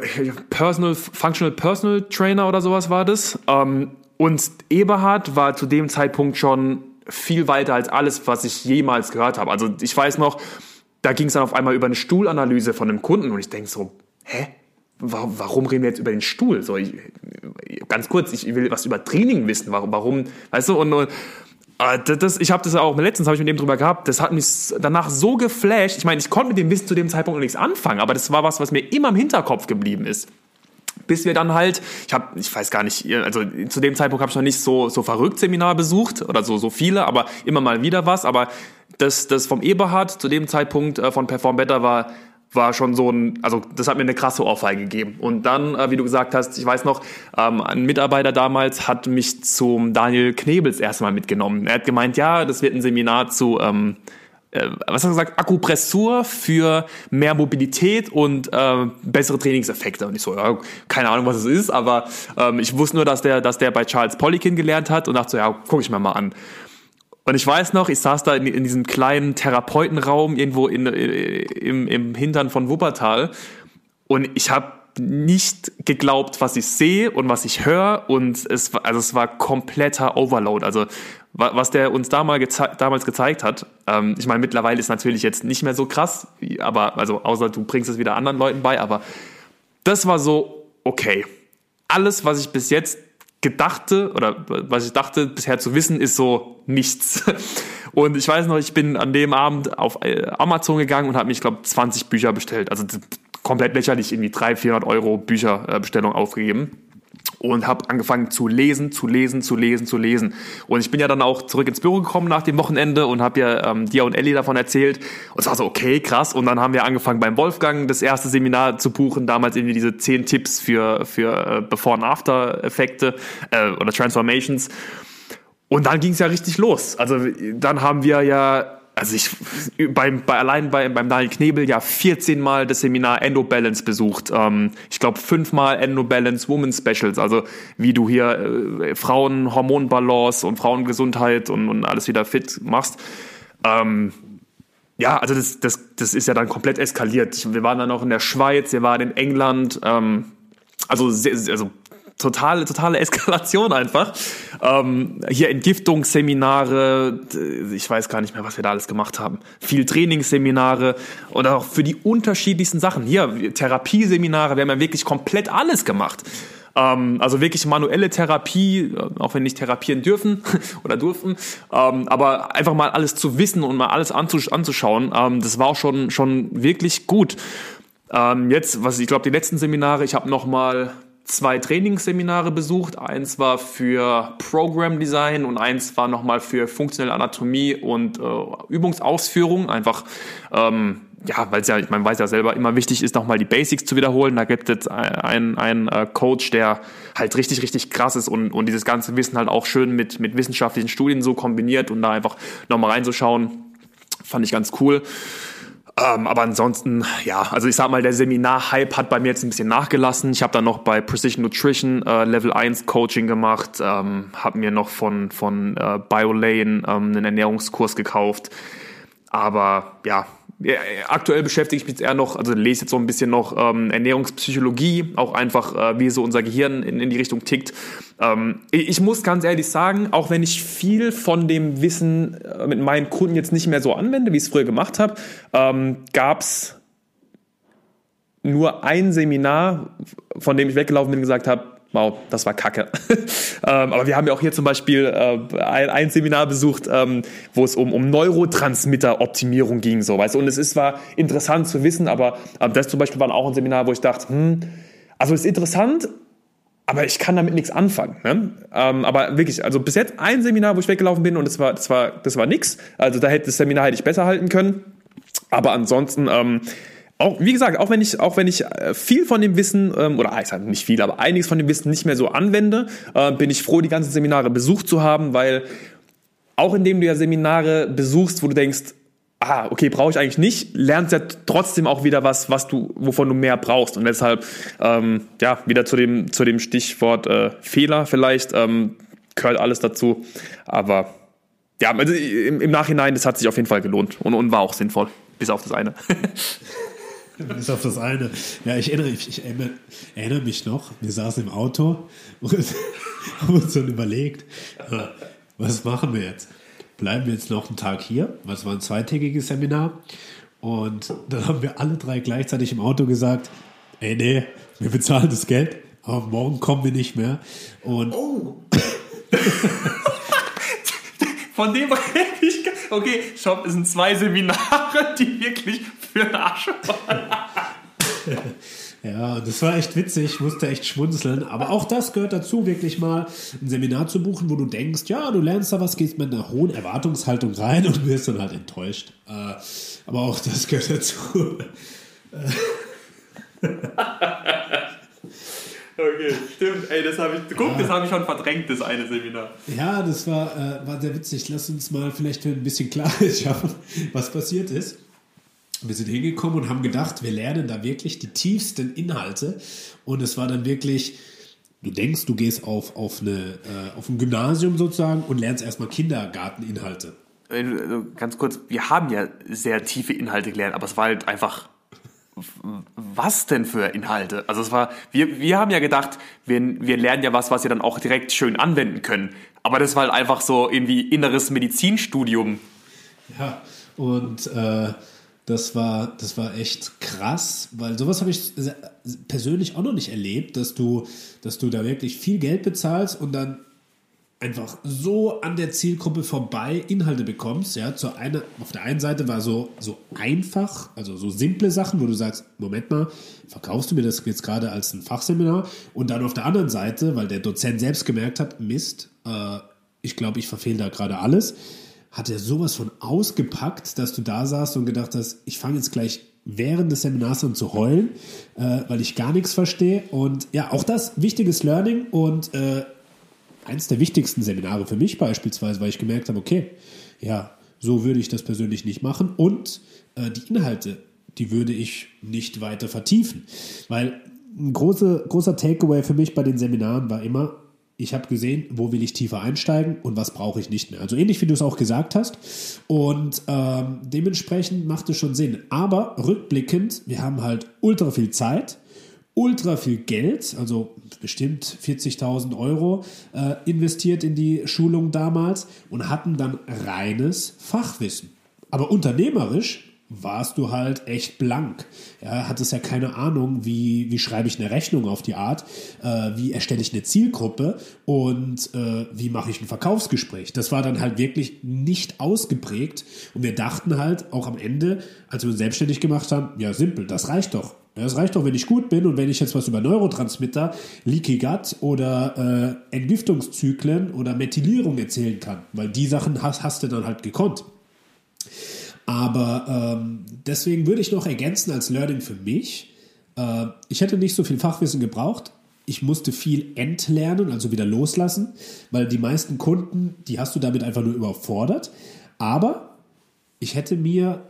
Personal, Functional Personal Trainer oder sowas war das. Ähm, und Eberhard war zu dem Zeitpunkt schon viel weiter als alles, was ich jemals gehört habe. Also ich weiß noch, da ging es dann auf einmal über eine Stuhlanalyse von einem Kunden und ich denke so, hä? Warum, reden wir jetzt über den Stuhl? So, ich, ganz kurz, ich will was über Training wissen. Warum, warum weißt du, und, und äh, das, ich habe das auch letztens habe ich mit dem drüber gehabt. Das hat mich danach so geflasht. Ich meine, ich konnte mit dem Wissen zu dem Zeitpunkt noch nichts anfangen, aber das war was, was mir immer im Hinterkopf geblieben ist. Bis wir dann halt, ich habe, ich weiß gar nicht, also zu dem Zeitpunkt habe ich noch nicht so so verrückt Seminar besucht oder so so viele, aber immer mal wieder was. Aber das das vom Eberhard zu dem Zeitpunkt äh, von Perform Better war war schon so ein, also das hat mir eine krasse Ohrfeige gegeben. Und dann, äh, wie du gesagt hast, ich weiß noch, ähm, ein Mitarbeiter damals hat mich zum Daniel Knebels erstmal mitgenommen. Er hat gemeint, ja, das wird ein Seminar zu, ähm, äh, was hat er gesagt, Akupressur für mehr Mobilität und äh, bessere Trainingseffekte. Und ich so, ja, keine Ahnung, was es ist, aber ähm, ich wusste nur, dass der, dass der bei Charles Poliquin gelernt hat und dachte so, ja, guck ich mir mal an. Und ich weiß noch, ich saß da in, in diesem kleinen Therapeutenraum irgendwo in, äh, im, im Hintern von Wuppertal und ich habe nicht geglaubt, was ich sehe und was ich höre und es war, also es war kompletter Overload. Also was der uns damals, geze damals gezeigt hat, ähm, ich meine mittlerweile ist natürlich jetzt nicht mehr so krass, aber also außer du bringst es wieder anderen Leuten bei, aber das war so okay. Alles, was ich bis jetzt gedachte oder was ich dachte bisher zu wissen, ist so nichts. Und ich weiß noch, ich bin an dem Abend auf äh, Amazon gegangen und habe mich, glaube 20 Bücher bestellt. Also komplett lächerlich, irgendwie 300, 400 Euro Bücherbestellung aufgegeben und habe angefangen zu lesen, zu lesen, zu lesen, zu lesen. Und ich bin ja dann auch zurück ins Büro gekommen nach dem Wochenende und habe ja ähm, dir und Ellie davon erzählt. Und es war so, okay, krass. Und dann haben wir angefangen beim Wolfgang das erste Seminar zu buchen, damals irgendwie diese zehn Tipps für, für äh, Before- and After-Effekte äh, oder Transformations. Und dann ging es ja richtig los. Also dann haben wir ja also ich beim, bei, allein bei, beim Daniel Knebel ja 14 Mal das Seminar Endo Balance besucht. Ähm, ich glaube fünfmal Endo Balance Woman Specials, also wie du hier äh, Frauen Hormonbalance und Frauengesundheit und, und alles wieder fit machst. Ähm, ja, also das, das, das ist ja dann komplett eskaliert. Wir waren dann auch in der Schweiz, wir waren in England. Ähm, also, sehr, also totale, totale Eskalation einfach. Ähm, hier Entgiftungsseminare, ich weiß gar nicht mehr, was wir da alles gemacht haben. Viel Trainingsseminare und auch für die unterschiedlichsten Sachen. Hier Therapieseminare, wir haben ja wirklich komplett alles gemacht. Ähm, also wirklich manuelle Therapie, auch wenn nicht therapieren dürfen oder durften, ähm, aber einfach mal alles zu wissen und mal alles anzusch anzuschauen, ähm, das war auch schon, schon wirklich gut. Ähm, jetzt, was ich glaube, die letzten Seminare, ich habe noch mal zwei Trainingsseminare besucht. Eins war für Program Design und eins war nochmal für funktionelle Anatomie und äh, Übungsausführung. Einfach, ähm, ja, weil es ja, man weiß ja selber, immer wichtig ist, nochmal die Basics zu wiederholen. Da gibt es einen, einen äh, Coach, der halt richtig, richtig krass ist und, und dieses ganze Wissen halt auch schön mit, mit wissenschaftlichen Studien so kombiniert und da einfach nochmal reinzuschauen, fand ich ganz cool. Ähm, aber ansonsten, ja, also ich sag mal, der Seminar-Hype hat bei mir jetzt ein bisschen nachgelassen. Ich habe dann noch bei Precision Nutrition äh, Level 1 Coaching gemacht, ähm, habe mir noch von, von äh, BioLane ähm, einen Ernährungskurs gekauft. Aber ja, aktuell beschäftige ich mich jetzt eher noch, also lese jetzt so ein bisschen noch ähm, Ernährungspsychologie, auch einfach, äh, wie so unser Gehirn in, in die Richtung tickt. Ähm, ich muss ganz ehrlich sagen, auch wenn ich viel von dem Wissen äh, mit meinen Kunden jetzt nicht mehr so anwende, wie ich es früher gemacht habe, ähm, gab es nur ein Seminar, von dem ich weggelaufen bin und gesagt habe, wow, das war kacke. ähm, aber wir haben ja auch hier zum Beispiel äh, ein, ein, Seminar besucht, ähm, wo es um, um Neurotransmitter-Optimierung ging. So, weißt? Und es ist zwar interessant zu wissen, aber äh, das zum Beispiel war auch ein Seminar, wo ich dachte, hm, also ist interessant, aber ich kann damit nichts anfangen. Ne? Ähm, aber wirklich, also bis jetzt ein Seminar, wo ich weggelaufen bin und das war, das war, das war nix. Also da hätte das Seminar hätte ich besser halten können. Aber ansonsten, ähm, auch, wie gesagt, auch wenn ich, auch wenn ich äh, viel von dem Wissen, ähm, oder ich sage nicht viel, aber einiges von dem Wissen nicht mehr so anwende, äh, bin ich froh, die ganzen Seminare besucht zu haben, weil auch indem du ja Seminare besuchst, wo du denkst, ah, okay, brauche ich eigentlich nicht, lernst ja trotzdem auch wieder was, was du, wovon du mehr brauchst. Und deshalb, ähm, ja, wieder zu dem, zu dem Stichwort äh, Fehler vielleicht, ähm, gehört alles dazu. Aber ja, also im, im Nachhinein, das hat sich auf jeden Fall gelohnt und, und war auch sinnvoll, bis auf das eine. Bis auf das eine. Ja, ich erinnere, ich, ich erinnere, mich noch, wir saßen im Auto und haben uns dann überlegt, was machen wir jetzt? bleiben wir jetzt noch einen Tag hier. Das war ein zweitägiges Seminar. Und dann haben wir alle drei gleichzeitig im Auto gesagt, ey, nee, wir bezahlen das Geld, aber morgen kommen wir nicht mehr. Und oh. Von dem rede ich. Okay, Shop, es sind zwei Seminare, die wirklich für den Arsch waren. Ja, das war echt witzig, ich musste echt schmunzeln. Aber auch das gehört dazu, wirklich mal ein Seminar zu buchen, wo du denkst, ja, du lernst da was, gehst mit einer hohen Erwartungshaltung rein und wirst dann halt enttäuscht. Äh, aber auch das gehört dazu. Okay, stimmt. Ey, das habe ich. Guck, ja. das habe ich schon verdrängt, das eine Seminar. Ja, das war, äh, war sehr witzig. Lass uns mal vielleicht ein bisschen Klarheit schaffen, was passiert ist. Wir sind hingekommen und haben gedacht, wir lernen da wirklich die tiefsten Inhalte. Und es war dann wirklich, du denkst, du gehst auf, auf, eine, äh, auf ein Gymnasium sozusagen und lernst erstmal Kindergarteninhalte. Ganz kurz, wir haben ja sehr tiefe Inhalte gelernt, aber es war halt einfach was denn für Inhalte? Also es war, wir, wir haben ja gedacht, wir, wir lernen ja was, was wir dann auch direkt schön anwenden können. Aber das war halt einfach so irgendwie inneres Medizinstudium. Ja, und äh, das war, das war echt krass, weil sowas habe ich persönlich auch noch nicht erlebt, dass du, dass du da wirklich viel Geld bezahlst und dann einfach so an der Zielgruppe vorbei Inhalte bekommst. Ja, zur eine, auf der einen Seite war so, so einfach, also so simple Sachen, wo du sagst, Moment mal, verkaufst du mir das jetzt gerade als ein Fachseminar? Und dann auf der anderen Seite, weil der Dozent selbst gemerkt hat, Mist, äh, ich glaube, ich verfehle da gerade alles, hat er sowas von ausgepackt, dass du da saßt und gedacht hast, ich fange jetzt gleich während des Seminars an zu heulen, äh, weil ich gar nichts verstehe. Und ja, auch das wichtiges Learning und äh, eins der wichtigsten Seminare für mich beispielsweise, weil ich gemerkt habe, okay, ja, so würde ich das persönlich nicht machen und äh, die Inhalte, die würde ich nicht weiter vertiefen, weil ein große, großer Takeaway für mich bei den Seminaren war immer, ich habe gesehen, wo will ich tiefer einsteigen und was brauche ich nicht mehr. Also ähnlich wie du es auch gesagt hast. Und ähm, dementsprechend macht es schon Sinn. Aber rückblickend, wir haben halt ultra viel Zeit ultra viel Geld, also bestimmt 40.000 Euro äh, investiert in die Schulung damals und hatten dann reines Fachwissen. Aber unternehmerisch warst du halt echt blank. Ja, hattest ja keine Ahnung, wie, wie schreibe ich eine Rechnung auf die Art, äh, wie erstelle ich eine Zielgruppe und äh, wie mache ich ein Verkaufsgespräch. Das war dann halt wirklich nicht ausgeprägt und wir dachten halt auch am Ende, als wir uns selbstständig gemacht haben, ja simpel, das reicht doch. Ja, es reicht doch, wenn ich gut bin und wenn ich jetzt was über Neurotransmitter, Leaky Gut oder äh, Entgiftungszyklen oder Methylierung erzählen kann, weil die Sachen hast, hast du dann halt gekonnt. Aber ähm, deswegen würde ich noch ergänzen als Learning für mich, äh, ich hätte nicht so viel Fachwissen gebraucht. Ich musste viel entlernen, also wieder loslassen, weil die meisten Kunden, die hast du damit einfach nur überfordert. Aber ich hätte mir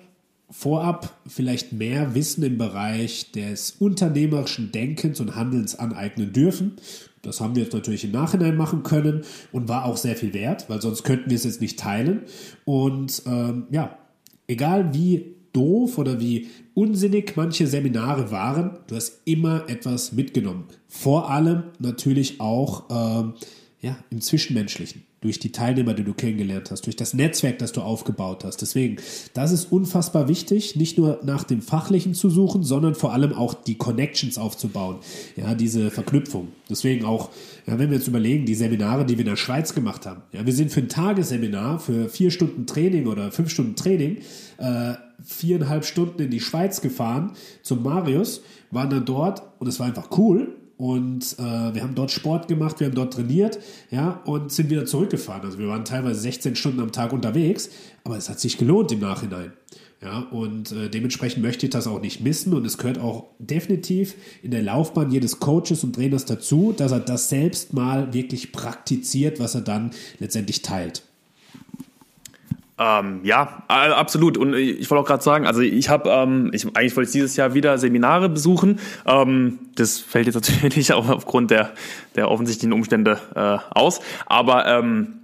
vorab vielleicht mehr Wissen im Bereich des unternehmerischen Denkens und Handelns aneignen dürfen. Das haben wir jetzt natürlich im Nachhinein machen können und war auch sehr viel wert, weil sonst könnten wir es jetzt nicht teilen. Und ähm, ja, egal wie doof oder wie unsinnig manche Seminare waren, du hast immer etwas mitgenommen. Vor allem natürlich auch ähm, ja, im Zwischenmenschlichen durch die Teilnehmer, die du kennengelernt hast, durch das Netzwerk, das du aufgebaut hast. Deswegen, das ist unfassbar wichtig, nicht nur nach dem Fachlichen zu suchen, sondern vor allem auch die Connections aufzubauen. Ja, diese Verknüpfung. Deswegen auch, ja, wenn wir jetzt überlegen, die Seminare, die wir in der Schweiz gemacht haben. Ja, wir sind für ein Tagesseminar, für vier Stunden Training oder fünf Stunden Training, äh, viereinhalb Stunden in die Schweiz gefahren zum Marius, waren dann dort und es war einfach cool und äh, wir haben dort Sport gemacht, wir haben dort trainiert, ja, und sind wieder zurückgefahren. Also wir waren teilweise 16 Stunden am Tag unterwegs, aber es hat sich gelohnt im Nachhinein. Ja, und äh, dementsprechend möchte ich das auch nicht missen und es gehört auch definitiv in der Laufbahn jedes Coaches und Trainers dazu, dass er das selbst mal wirklich praktiziert, was er dann letztendlich teilt. Ähm, ja, absolut. Und ich wollte auch gerade sagen, also ich habe, ähm, ich, eigentlich wollte ich dieses Jahr wieder Seminare besuchen. Ähm, das fällt jetzt natürlich auch aufgrund der, der offensichtlichen Umstände äh, aus. Aber ähm,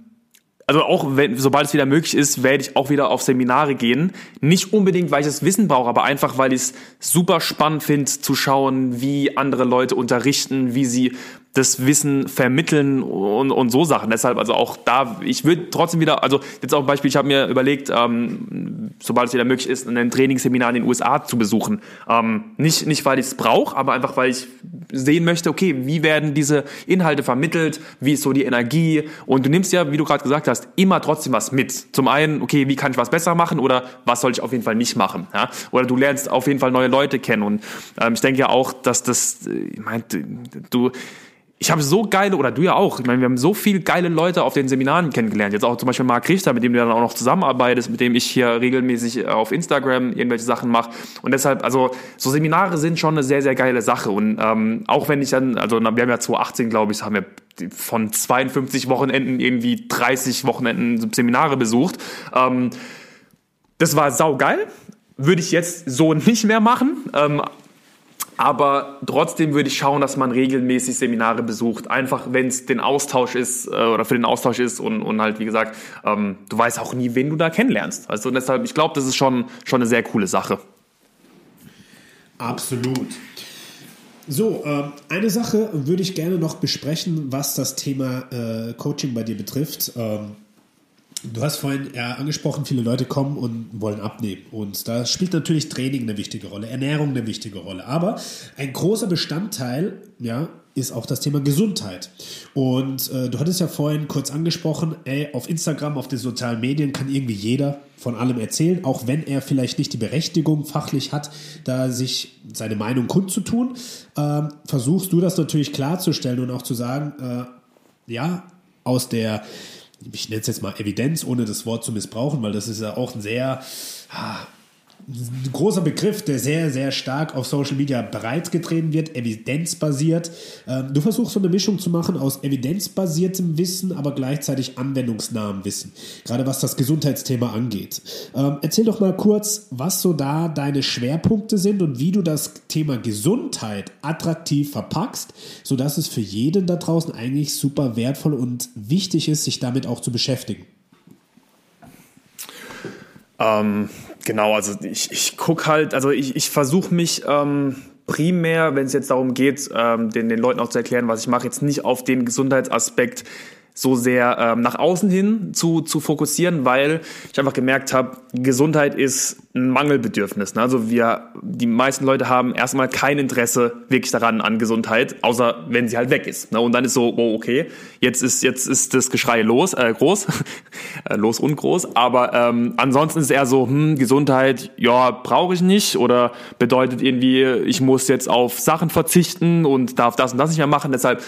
also auch wenn, sobald es wieder möglich ist, werde ich auch wieder auf Seminare gehen. Nicht unbedingt, weil ich das Wissen brauche, aber einfach, weil ich es super spannend finde, zu schauen, wie andere Leute unterrichten, wie sie das Wissen vermitteln und, und so Sachen. Deshalb also auch da, ich würde trotzdem wieder, also jetzt auch ein Beispiel, ich habe mir überlegt, ähm, sobald es wieder möglich ist, ein Trainingsseminar in den USA zu besuchen. Ähm, nicht, nicht weil ich es brauche, aber einfach weil ich sehen möchte, okay, wie werden diese Inhalte vermittelt, wie ist so die Energie und du nimmst ja, wie du gerade gesagt hast, immer trotzdem was mit. Zum einen, okay, wie kann ich was besser machen oder was soll ich auf jeden Fall nicht machen. Ja? Oder du lernst auf jeden Fall neue Leute kennen und ähm, ich denke ja auch, dass das, äh, ich meine, du ich habe so geile, oder du ja auch, ich meine, wir haben so viele geile Leute auf den Seminaren kennengelernt. Jetzt auch zum Beispiel Marc Richter, mit dem du dann auch noch zusammenarbeitest, mit dem ich hier regelmäßig äh, auf Instagram irgendwelche Sachen mache. Und deshalb, also so Seminare sind schon eine sehr, sehr geile Sache. Und ähm, auch wenn ich dann, also wir haben ja 2018, glaube ich, haben wir von 52 Wochenenden irgendwie 30 Wochenenden Seminare besucht. Ähm, das war saugeil. Würde ich jetzt so nicht mehr machen. Ähm, aber trotzdem würde ich schauen, dass man regelmäßig Seminare besucht. Einfach, wenn es den Austausch ist äh, oder für den Austausch ist und, und halt, wie gesagt, ähm, du weißt auch nie, wen du da kennenlernst. Also deshalb, ich glaube, das ist schon, schon eine sehr coole Sache. Absolut. So, äh, eine Sache würde ich gerne noch besprechen, was das Thema äh, Coaching bei dir betrifft. Ähm, Du hast vorhin ja angesprochen, viele Leute kommen und wollen abnehmen. Und da spielt natürlich Training eine wichtige Rolle, Ernährung eine wichtige Rolle. Aber ein großer Bestandteil, ja, ist auch das Thema Gesundheit. Und äh, du hattest ja vorhin kurz angesprochen, ey, auf Instagram, auf den sozialen Medien kann irgendwie jeder von allem erzählen, auch wenn er vielleicht nicht die Berechtigung fachlich hat, da sich seine Meinung kundzutun. Ähm, versuchst du das natürlich klarzustellen und auch zu sagen, äh, ja, aus der ich nenne es jetzt mal Evidenz, ohne das Wort zu missbrauchen, weil das ist ja auch ein sehr ah, großer Begriff, der sehr, sehr stark auf Social Media breitgetreten wird, evidenzbasiert. Ähm, du versuchst so eine Mischung zu machen aus evidenzbasiertem Wissen, aber gleichzeitig anwendungsnahem Wissen, gerade was das Gesundheitsthema angeht. Ähm, erzähl doch mal kurz, was so da deine Schwerpunkte sind und wie du das Thema Gesundheit attraktiv verpackst, sodass es für jeden da draußen eigentlich super wertvoll und wichtig ist, sich damit auch zu beschäftigen. Ähm, Genau, also ich, ich gucke halt, also ich, ich versuche mich ähm, primär, wenn es jetzt darum geht, ähm, den, den Leuten auch zu erklären, was ich mache, jetzt nicht auf den Gesundheitsaspekt so sehr ähm, nach außen hin zu, zu fokussieren, weil ich einfach gemerkt habe, Gesundheit ist ein Mangelbedürfnis. Ne? Also wir, die meisten Leute haben erstmal kein Interesse wirklich daran an Gesundheit, außer wenn sie halt weg ist. Ne? Und dann ist so, oh okay, jetzt ist jetzt ist das Geschrei los, äh, groß, äh, los und groß. Aber ähm, ansonsten ist es eher so, hm, Gesundheit, ja, brauche ich nicht oder bedeutet irgendwie, ich muss jetzt auf Sachen verzichten und darf das und das nicht mehr machen. Deshalb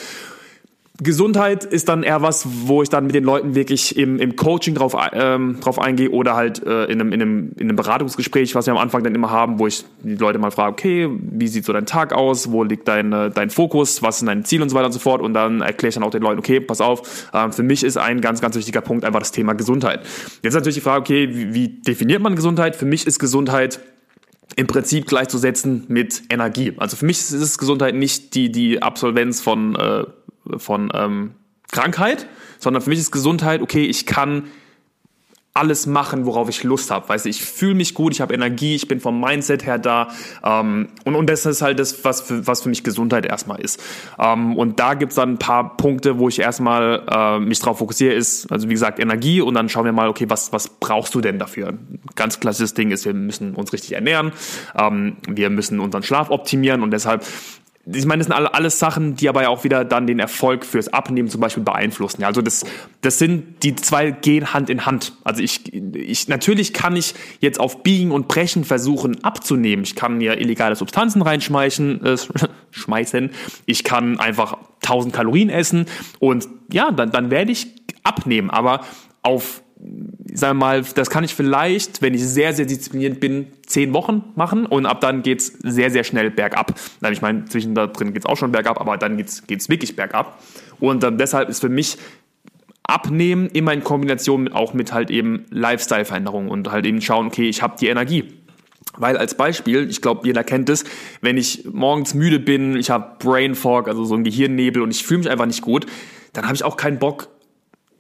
Gesundheit ist dann eher was, wo ich dann mit den Leuten wirklich im, im Coaching drauf, ähm, drauf eingehe oder halt äh, in, einem, in, einem, in einem Beratungsgespräch, was wir am Anfang dann immer haben, wo ich die Leute mal frage, okay, wie sieht so dein Tag aus, wo liegt dein, äh, dein Fokus, was sind deine Ziele und so weiter und so fort und dann erkläre ich dann auch den Leuten, okay, pass auf, äh, für mich ist ein ganz, ganz wichtiger Punkt einfach das Thema Gesundheit. Jetzt natürlich die Frage, okay, wie, wie definiert man Gesundheit? Für mich ist Gesundheit im Prinzip gleichzusetzen mit Energie. Also für mich ist Gesundheit nicht die, die Absolvenz von äh, von ähm, Krankheit, sondern für mich ist Gesundheit, okay, ich kann alles machen, worauf ich Lust habe. Weißt du, ich fühle mich gut, ich habe Energie, ich bin vom Mindset her da. Ähm, und, und das ist halt das, was für, was für mich Gesundheit erstmal ist. Ähm, und da gibt's dann ein paar Punkte, wo ich erstmal äh, mich drauf fokussiere, ist, also wie gesagt, Energie und dann schauen wir mal, okay, was, was brauchst du denn dafür? Ein ganz klassisches Ding ist, wir müssen uns richtig ernähren, ähm, wir müssen unseren Schlaf optimieren und deshalb ich meine, das sind alles Sachen, die aber ja auch wieder dann den Erfolg fürs Abnehmen zum Beispiel beeinflussen. Ja, also das, das sind, die zwei gehen Hand in Hand. Also ich, ich, natürlich kann ich jetzt auf Biegen und Brechen versuchen abzunehmen. Ich kann mir illegale Substanzen reinschmeißen, äh, schmeißen. Ich kann einfach 1000 Kalorien essen und ja, dann, dann werde ich abnehmen. Aber auf sagen wir mal, das kann ich vielleicht, wenn ich sehr, sehr diszipliniert bin, zehn Wochen machen und ab dann geht's sehr, sehr schnell bergab. Ich meine, zwischen da drin geht's auch schon bergab, aber dann geht's geht's wirklich bergab. Und ähm, deshalb ist für mich Abnehmen immer in Kombination mit, auch mit halt eben Lifestyle-Veränderungen und halt eben schauen, okay, ich habe die Energie. Weil als Beispiel, ich glaube, jeder kennt es, wenn ich morgens müde bin, ich habe Brain Fog, also so ein Gehirnnebel und ich fühle mich einfach nicht gut, dann habe ich auch keinen Bock,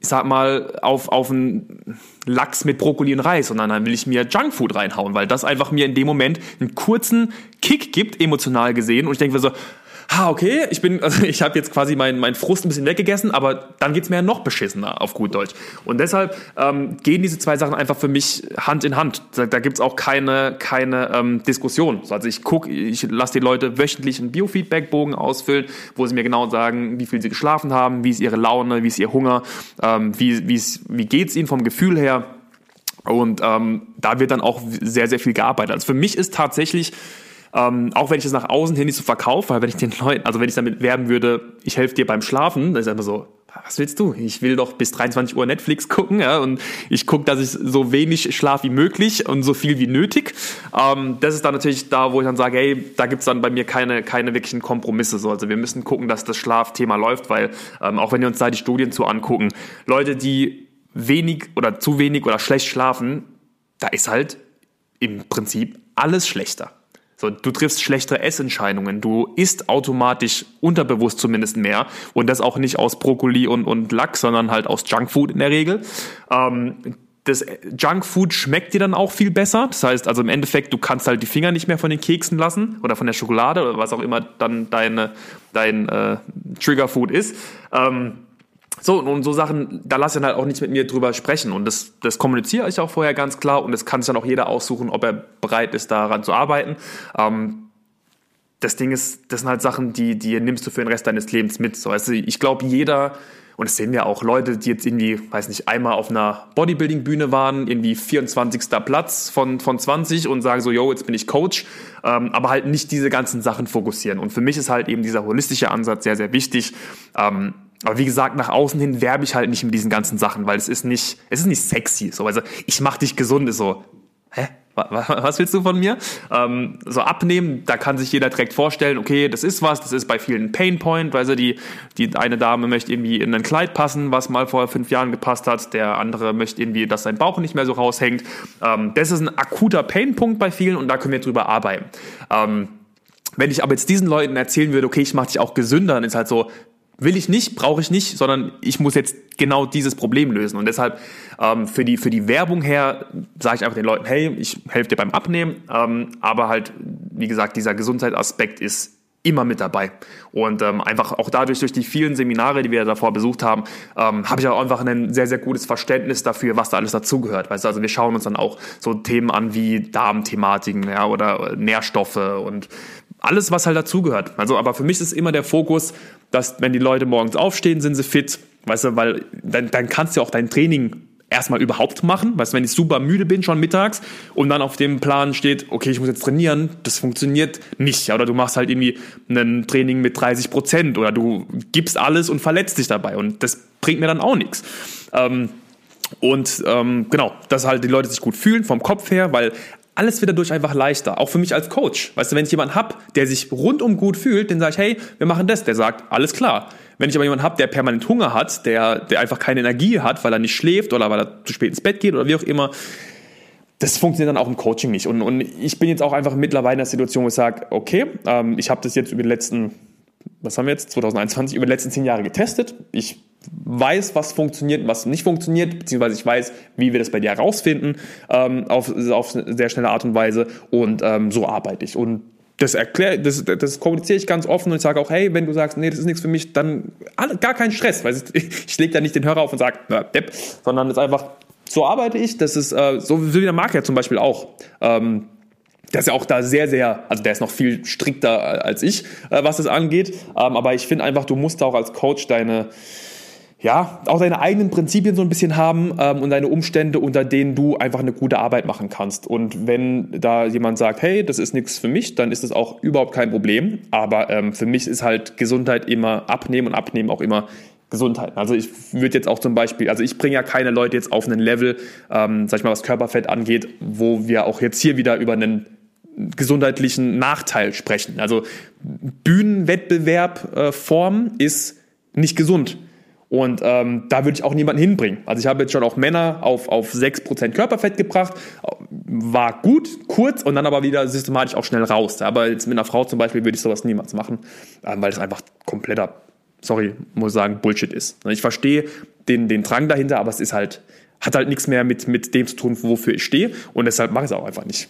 ich sag mal, auf, auf einen Lachs mit Brokkoli und Reis, sondern dann will ich mir Junkfood reinhauen, weil das einfach mir in dem Moment einen kurzen Kick gibt, emotional gesehen. Und ich denke mir so, ha, okay, ich bin, also ich habe jetzt quasi meinen mein Frust ein bisschen weggegessen, aber dann geht's mir ja noch beschissener auf gut Deutsch. Und deshalb ähm, gehen diese zwei Sachen einfach für mich Hand in Hand. Da, da gibt's auch keine, keine ähm, Diskussion. Also ich guck, ich lasse die Leute wöchentlich einen Biofeedback-Bogen ausfüllen, wo sie mir genau sagen, wie viel sie geschlafen haben, wie ist ihre Laune, wie ist ihr Hunger, ähm, wie, wie's, wie geht's ihnen vom Gefühl her. Und ähm, da wird dann auch sehr, sehr viel gearbeitet. Also für mich ist tatsächlich ähm, auch wenn ich das nach außen hin nicht so verkaufe, weil wenn ich den Leuten, also wenn ich damit werben würde, ich helfe dir beim Schlafen, dann ist einfach so, was willst du? Ich will doch bis 23 Uhr Netflix gucken, ja, und ich gucke, dass ich so wenig schlaf wie möglich und so viel wie nötig. Ähm, das ist dann natürlich da, wo ich dann sage, hey, da gibt's dann bei mir keine, keine wirklichen Kompromisse. So. Also wir müssen gucken, dass das Schlafthema läuft, weil ähm, auch wenn wir uns da die Studien zu angucken, Leute, die wenig oder zu wenig oder schlecht schlafen, da ist halt im Prinzip alles schlechter. So, du triffst schlechtere Essentscheidungen, du isst automatisch unterbewusst zumindest mehr und das auch nicht aus Brokkoli und, und Lachs, sondern halt aus Junkfood in der Regel. Ähm, das Junkfood schmeckt dir dann auch viel besser. Das heißt also im Endeffekt, du kannst halt die Finger nicht mehr von den Keksen lassen oder von der Schokolade oder was auch immer dann deine, dein äh, Triggerfood ist. Ähm, so, und so Sachen, da lass ich dann halt auch nicht mit mir drüber sprechen. Und das, das kommuniziere ich auch vorher ganz klar. Und das kann sich dann auch jeder aussuchen, ob er bereit ist, daran zu arbeiten. Ähm, das Ding ist, das sind halt Sachen, die, die nimmst du für den Rest deines Lebens mit. So, also ich glaube, jeder, und das sehen wir auch, Leute, die jetzt irgendwie, weiß nicht, einmal auf einer Bodybuilding-Bühne waren, irgendwie 24. Platz von, von 20 und sagen so, yo, jetzt bin ich Coach, ähm, aber halt nicht diese ganzen Sachen fokussieren. Und für mich ist halt eben dieser holistische Ansatz sehr, sehr wichtig. Ähm, aber wie gesagt, nach außen hin werbe ich halt nicht mit diesen ganzen Sachen, weil es ist nicht, es ist nicht sexy. So, also ich mach dich gesund, ist so, hä? Was willst du von mir? Ähm, so abnehmen, da kann sich jeder direkt vorstellen, okay, das ist was, das ist bei vielen Painpoint, weil sie die, die eine Dame möchte irgendwie in ein Kleid passen, was mal vor fünf Jahren gepasst hat, der andere möchte irgendwie, dass sein Bauch nicht mehr so raushängt. Ähm, das ist ein akuter Painpunkt bei vielen und da können wir drüber arbeiten. Ähm, wenn ich aber jetzt diesen Leuten erzählen würde, okay, ich mache dich auch gesünder, dann ist halt so, will ich nicht, brauche ich nicht, sondern ich muss jetzt genau dieses Problem lösen. Und deshalb ähm, für, die, für die Werbung her sage ich einfach den Leuten, hey, ich helfe dir beim Abnehmen, ähm, aber halt, wie gesagt, dieser Gesundheitsaspekt ist immer mit dabei. Und ähm, einfach auch dadurch, durch die vielen Seminare, die wir davor besucht haben, ähm, habe ich auch einfach ein sehr, sehr gutes Verständnis dafür, was da alles dazugehört. Weißt du, also wir schauen uns dann auch so Themen an wie Darmthematiken ja, oder Nährstoffe und alles, was halt dazugehört. Also, aber für mich ist immer der Fokus, dass wenn die Leute morgens aufstehen, sind sie fit. Weißt du, weil dann, dann kannst du auch dein Training erstmal überhaupt machen. Weißt du, wenn ich super müde bin, schon mittags, und dann auf dem Plan steht, okay, ich muss jetzt trainieren, das funktioniert nicht. Oder du machst halt irgendwie ein Training mit 30 Prozent oder du gibst alles und verletzt dich dabei. Und das bringt mir dann auch nichts. Ähm, und ähm, genau, dass halt die Leute sich gut fühlen vom Kopf her, weil alles wird dadurch einfach leichter. Auch für mich als Coach. Weißt du, wenn ich jemanden hab, der sich rundum gut fühlt, den sage ich, hey, wir machen das. Der sagt, alles klar. Wenn ich aber jemanden hab, der permanent Hunger hat, der, der einfach keine Energie hat, weil er nicht schläft oder weil er zu spät ins Bett geht oder wie auch immer, das funktioniert dann auch im Coaching nicht. Und, und ich bin jetzt auch einfach mittlerweile in der Situation, wo ich sage, okay, ähm, ich habe das jetzt über die letzten, was haben wir jetzt, 2021, über die letzten zehn Jahre getestet. Ich weiß, was funktioniert und was nicht funktioniert, beziehungsweise ich weiß, wie wir das bei dir herausfinden, ähm, auf, auf sehr schnelle Art und Weise und ähm, so arbeite ich. Und das erkläre, das, das kommuniziere ich ganz offen und ich sage auch, hey, wenn du sagst, nee, das ist nichts für mich, dann gar kein Stress, weil ich, ich lege da nicht den Hörer auf und sage, Depp, sondern es ist einfach, so arbeite ich, das ist, äh, so wie der Marc ja zum Beispiel auch. Ähm, der ist ja auch da sehr, sehr, also der ist noch viel strikter als ich, äh, was das angeht. Ähm, aber ich finde einfach, du musst auch als Coach deine, ja, auch deine eigenen Prinzipien so ein bisschen haben ähm, und deine Umstände, unter denen du einfach eine gute Arbeit machen kannst. Und wenn da jemand sagt, hey, das ist nichts für mich, dann ist das auch überhaupt kein Problem. Aber ähm, für mich ist halt Gesundheit immer abnehmen und abnehmen auch immer Gesundheit. Also ich würde jetzt auch zum Beispiel, also ich bringe ja keine Leute jetzt auf einen Level, ähm, sag ich mal, was Körperfett angeht, wo wir auch jetzt hier wieder über einen gesundheitlichen Nachteil sprechen. Also Bühnenwettbewerb äh, ist nicht gesund. Und ähm, da würde ich auch niemanden hinbringen. Also ich habe jetzt schon auch Männer auf, auf 6% Körperfett gebracht. War gut, kurz und dann aber wieder systematisch auch schnell raus. Aber jetzt mit einer Frau zum Beispiel würde ich sowas niemals machen, ähm, weil es einfach kompletter, sorry, muss sagen, Bullshit ist. Ich verstehe den, den Drang dahinter, aber es ist halt, hat halt nichts mehr mit, mit dem zu tun, wofür ich stehe. Und deshalb mache ich es auch einfach nicht.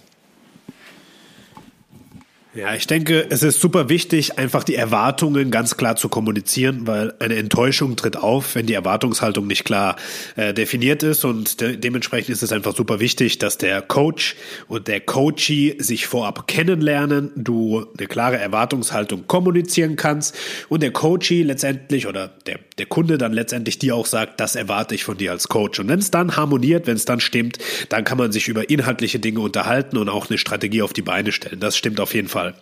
Ja, ich denke, es ist super wichtig, einfach die Erwartungen ganz klar zu kommunizieren, weil eine Enttäuschung tritt auf, wenn die Erwartungshaltung nicht klar äh, definiert ist und de dementsprechend ist es einfach super wichtig, dass der Coach und der Coachee sich vorab kennenlernen, du eine klare Erwartungshaltung kommunizieren kannst und der Coachee letztendlich oder der, der Kunde dann letztendlich dir auch sagt, das erwarte ich von dir als Coach. Und wenn es dann harmoniert, wenn es dann stimmt, dann kann man sich über inhaltliche Dinge unterhalten und auch eine Strategie auf die Beine stellen. Das stimmt auf jeden Fall. Fall.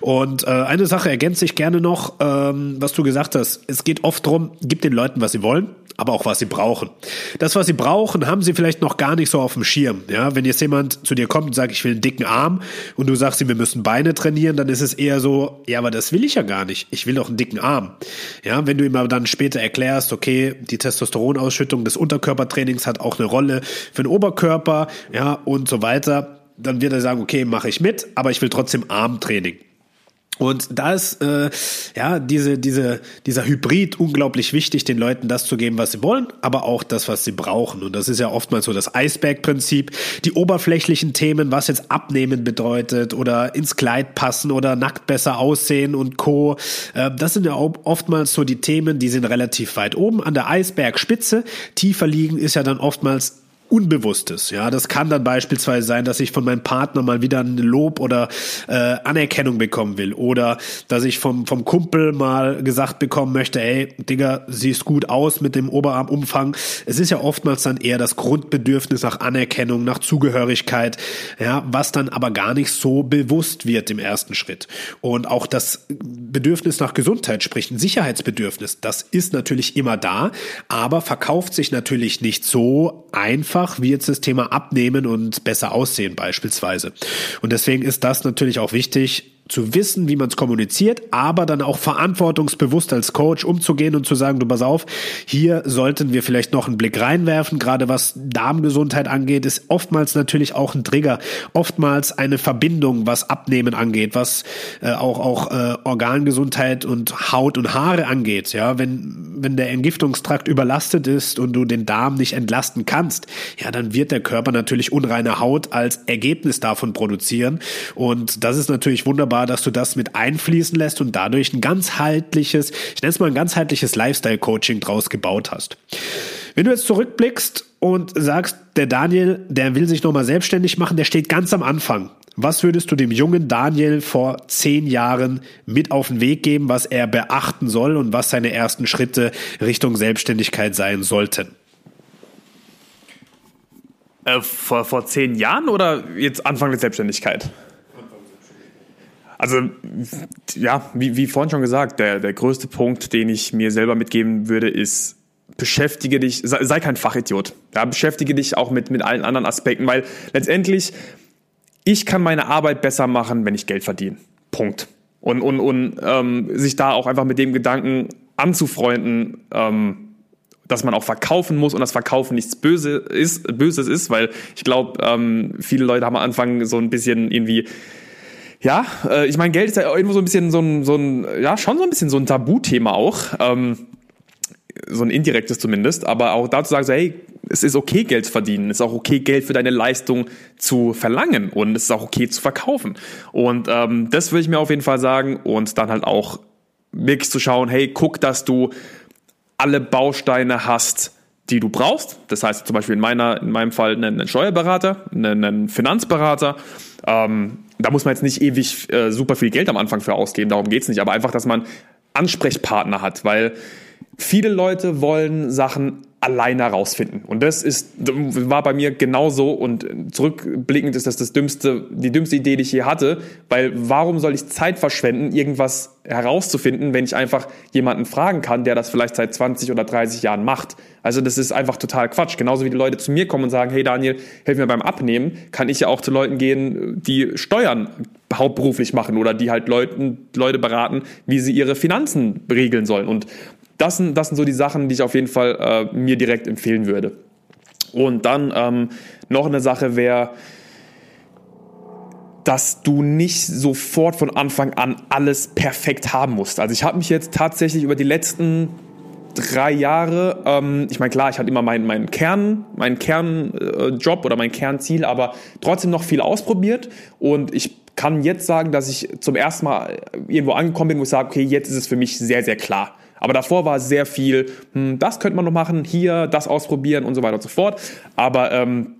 Und äh, eine Sache ergänze ich gerne noch, ähm, was du gesagt hast. Es geht oft darum, gib den Leuten, was sie wollen aber auch was sie brauchen. Das, was sie brauchen, haben sie vielleicht noch gar nicht so auf dem Schirm. Ja, wenn jetzt jemand zu dir kommt und sagt, ich will einen dicken Arm und du sagst ihm, wir müssen Beine trainieren, dann ist es eher so, ja, aber das will ich ja gar nicht. Ich will doch einen dicken Arm. Ja, wenn du ihm aber dann später erklärst, okay, die Testosteronausschüttung des Unterkörpertrainings hat auch eine Rolle für den Oberkörper, ja, und so weiter, dann wird er sagen, okay, mache ich mit, aber ich will trotzdem Armtraining. Und da ist äh, ja diese diese dieser Hybrid unglaublich wichtig, den Leuten das zu geben, was sie wollen, aber auch das, was sie brauchen. Und das ist ja oftmals so das Eisberg-Prinzip. Die oberflächlichen Themen, was jetzt abnehmen bedeutet oder ins Kleid passen oder nackt besser aussehen und co. Äh, das sind ja oftmals so die Themen, die sind relativ weit oben an der Eisbergspitze. Tiefer liegen ist ja dann oftmals Unbewusstes. Ja, das kann dann beispielsweise sein, dass ich von meinem Partner mal wieder ein Lob oder äh, Anerkennung bekommen will oder dass ich vom vom Kumpel mal gesagt bekommen möchte, ey, Digga, siehst gut aus mit dem Oberarmumfang. Es ist ja oftmals dann eher das Grundbedürfnis nach Anerkennung, nach Zugehörigkeit, ja, was dann aber gar nicht so bewusst wird im ersten Schritt. Und auch das Bedürfnis nach Gesundheit, sprich ein Sicherheitsbedürfnis, das ist natürlich immer da, aber verkauft sich natürlich nicht so einfach einfach wie jetzt das Thema Abnehmen und besser aussehen beispielsweise. Und deswegen ist das natürlich auch wichtig, zu wissen, wie man es kommuniziert, aber dann auch verantwortungsbewusst als Coach umzugehen und zu sagen, du pass auf, hier sollten wir vielleicht noch einen Blick reinwerfen, gerade was Darmgesundheit angeht, ist oftmals natürlich auch ein Trigger, oftmals eine Verbindung, was Abnehmen angeht, was äh, auch auch äh, Organgesundheit und Haut und Haare angeht, ja, wenn wenn der Entgiftungstrakt überlastet ist und du den Darm nicht entlasten kannst, ja, dann wird der Körper natürlich unreine Haut als Ergebnis davon produzieren. Und das ist natürlich wunderbar wunderbar, dass du das mit einfließen lässt und dadurch ein ganzheitliches, ich nenne es mal ein ganzheitliches Lifestyle-Coaching draus gebaut hast. Wenn du jetzt zurückblickst und sagst, der Daniel, der will sich nochmal selbstständig machen, der steht ganz am Anfang. Was würdest du dem jungen Daniel vor zehn Jahren mit auf den Weg geben, was er beachten soll und was seine ersten Schritte Richtung Selbstständigkeit sein sollten? Äh, vor, vor zehn Jahren oder jetzt Anfang der Selbstständigkeit? Also ja, wie, wie vorhin schon gesagt, der, der größte Punkt, den ich mir selber mitgeben würde, ist, beschäftige dich, sei, sei kein Fachidiot. Ja, beschäftige dich auch mit, mit allen anderen Aspekten, weil letztendlich, ich kann meine Arbeit besser machen, wenn ich Geld verdiene. Punkt. Und, und, und ähm, sich da auch einfach mit dem Gedanken anzufreunden, ähm, dass man auch verkaufen muss und das Verkaufen nichts Böse ist, Böses ist, weil ich glaube, ähm, viele Leute haben am Anfang so ein bisschen irgendwie ja, äh, ich meine, Geld ist ja irgendwo so ein bisschen so ein, so ein, ja, schon so ein bisschen so ein Tabuthema auch. Ähm, so ein indirektes zumindest, aber auch dazu sagen so, hey, es ist okay, Geld zu verdienen, es ist auch okay, Geld für deine Leistung zu verlangen und es ist auch okay zu verkaufen. Und ähm, das würde ich mir auf jeden Fall sagen und dann halt auch wirklich zu schauen, hey, guck, dass du alle Bausteine hast, die du brauchst. Das heißt zum Beispiel in, meiner, in meinem Fall einen Steuerberater, einen Finanzberater. Ähm, da muss man jetzt nicht ewig äh, super viel Geld am Anfang für ausgeben, darum geht's nicht. Aber einfach, dass man Ansprechpartner hat, weil viele Leute wollen Sachen alleine herausfinden. Und das ist, war bei mir genauso und zurückblickend ist das das dümmste, die dümmste Idee, die ich je hatte, weil warum soll ich Zeit verschwenden, irgendwas herauszufinden, wenn ich einfach jemanden fragen kann, der das vielleicht seit 20 oder 30 Jahren macht. Also das ist einfach total Quatsch. Genauso wie die Leute zu mir kommen und sagen, hey Daniel, hilf mir beim Abnehmen, kann ich ja auch zu Leuten gehen, die Steuern hauptberuflich machen oder die halt Leuten, Leute beraten, wie sie ihre Finanzen regeln sollen. Und das sind, das sind so die Sachen, die ich auf jeden Fall äh, mir direkt empfehlen würde. Und dann ähm, noch eine Sache wäre, dass du nicht sofort von Anfang an alles perfekt haben musst. Also ich habe mich jetzt tatsächlich über die letzten drei Jahre, ähm, ich meine klar, ich hatte immer meinen, meinen Kern, meinen Kernjob äh, oder mein Kernziel, aber trotzdem noch viel ausprobiert und ich kann jetzt sagen, dass ich zum ersten Mal irgendwo angekommen bin, wo ich sage, okay, jetzt ist es für mich sehr, sehr klar. Aber davor war sehr viel, hm, das könnte man noch machen, hier, das ausprobieren und so weiter und so fort. Aber ähm,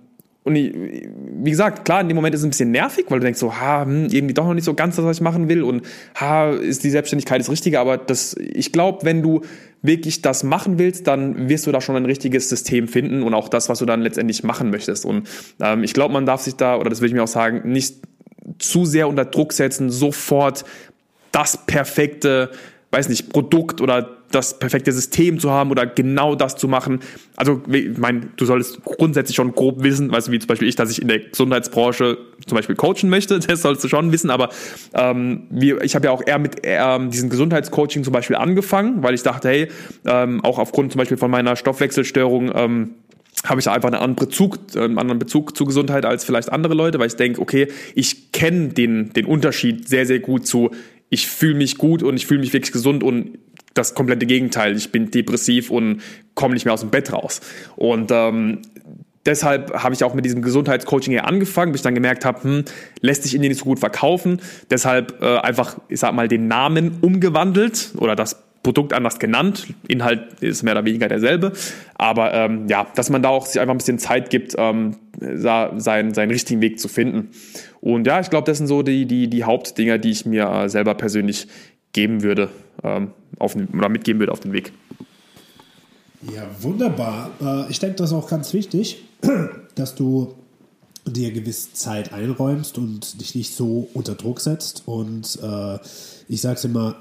und ich, wie gesagt, klar, in dem Moment ist es ein bisschen nervig, weil du denkst so, ha, hm, irgendwie doch noch nicht so ganz das, was ich machen will und ha, ist die Selbstständigkeit das Richtige, aber das, ich glaube, wenn du wirklich das machen willst, dann wirst du da schon ein richtiges System finden und auch das, was du dann letztendlich machen möchtest. Und ähm, ich glaube, man darf sich da, oder das will ich mir auch sagen, nicht zu sehr unter Druck setzen, sofort das perfekte, weiß nicht, Produkt oder das perfekte System zu haben oder genau das zu machen. Also, ich meine, du solltest grundsätzlich schon grob wissen, weißt du, wie zum Beispiel ich, dass ich in der Gesundheitsbranche zum Beispiel coachen möchte, das solltest du schon wissen, aber ähm, wir, ich habe ja auch eher mit ähm, diesem Gesundheitscoaching zum Beispiel angefangen, weil ich dachte, hey, ähm, auch aufgrund zum Beispiel von meiner Stoffwechselstörung, ähm, habe ich einfach einen anderen Bezug, einen anderen Bezug zu Gesundheit als vielleicht andere Leute, weil ich denke, okay, ich kenne den, den Unterschied sehr, sehr gut zu, ich fühle mich gut und ich fühle mich wirklich gesund und das komplette Gegenteil. Ich bin depressiv und komme nicht mehr aus dem Bett raus. Und ähm, deshalb habe ich auch mit diesem Gesundheitscoaching hier angefangen, bis ich dann gemerkt habe, hm, lässt sich Indien nicht so gut verkaufen. Deshalb äh, einfach, ich sag mal, den Namen umgewandelt oder das Produkt anders genannt. Inhalt ist mehr oder weniger derselbe. Aber ähm, ja, dass man da auch sich einfach ein bisschen Zeit gibt, ähm, seinen, seinen richtigen Weg zu finden. Und ja, ich glaube, das sind so die, die, die Hauptdinger, die ich mir äh, selber persönlich geben würde, ähm, auf oder mitgeben würde auf den Weg. Ja, wunderbar. Äh, ich denke, das ist auch ganz wichtig, dass du dir gewisse Zeit einräumst und dich nicht so unter Druck setzt. Und äh, ich sage es immer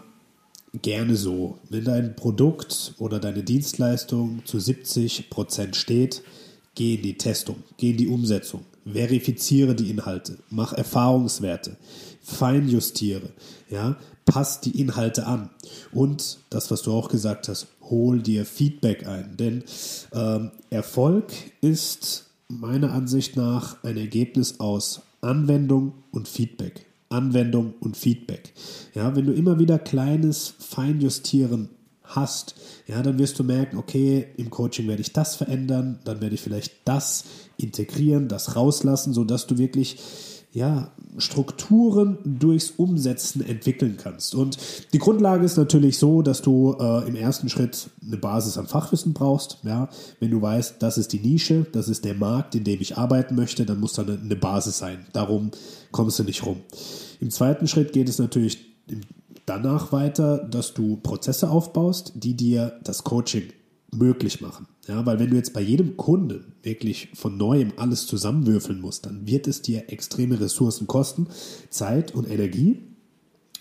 gerne so, wenn dein Produkt oder deine Dienstleistung zu 70 Prozent steht, geh in die Testung, geh in die Umsetzung, verifiziere die Inhalte, mach Erfahrungswerte, feinjustiere, ja, passt die Inhalte an. Und das, was du auch gesagt hast, hol dir Feedback ein. Denn ähm, Erfolg ist meiner Ansicht nach ein Ergebnis aus Anwendung und Feedback. Anwendung und Feedback. Ja, wenn du immer wieder kleines Feinjustieren hast, ja, dann wirst du merken, okay, im Coaching werde ich das verändern, dann werde ich vielleicht das integrieren, das rauslassen, sodass du wirklich ja, Strukturen durchs Umsetzen entwickeln kannst. Und die Grundlage ist natürlich so, dass du äh, im ersten Schritt eine Basis an Fachwissen brauchst. Ja? Wenn du weißt, das ist die Nische, das ist der Markt, in dem ich arbeiten möchte, dann muss da eine, eine Basis sein. Darum kommst du nicht rum. Im zweiten Schritt geht es natürlich danach weiter, dass du Prozesse aufbaust, die dir das Coaching möglich machen. Ja, weil wenn du jetzt bei jedem Kunden wirklich von neuem alles zusammenwürfeln musst, dann wird es dir extreme Ressourcen kosten, Zeit und Energie,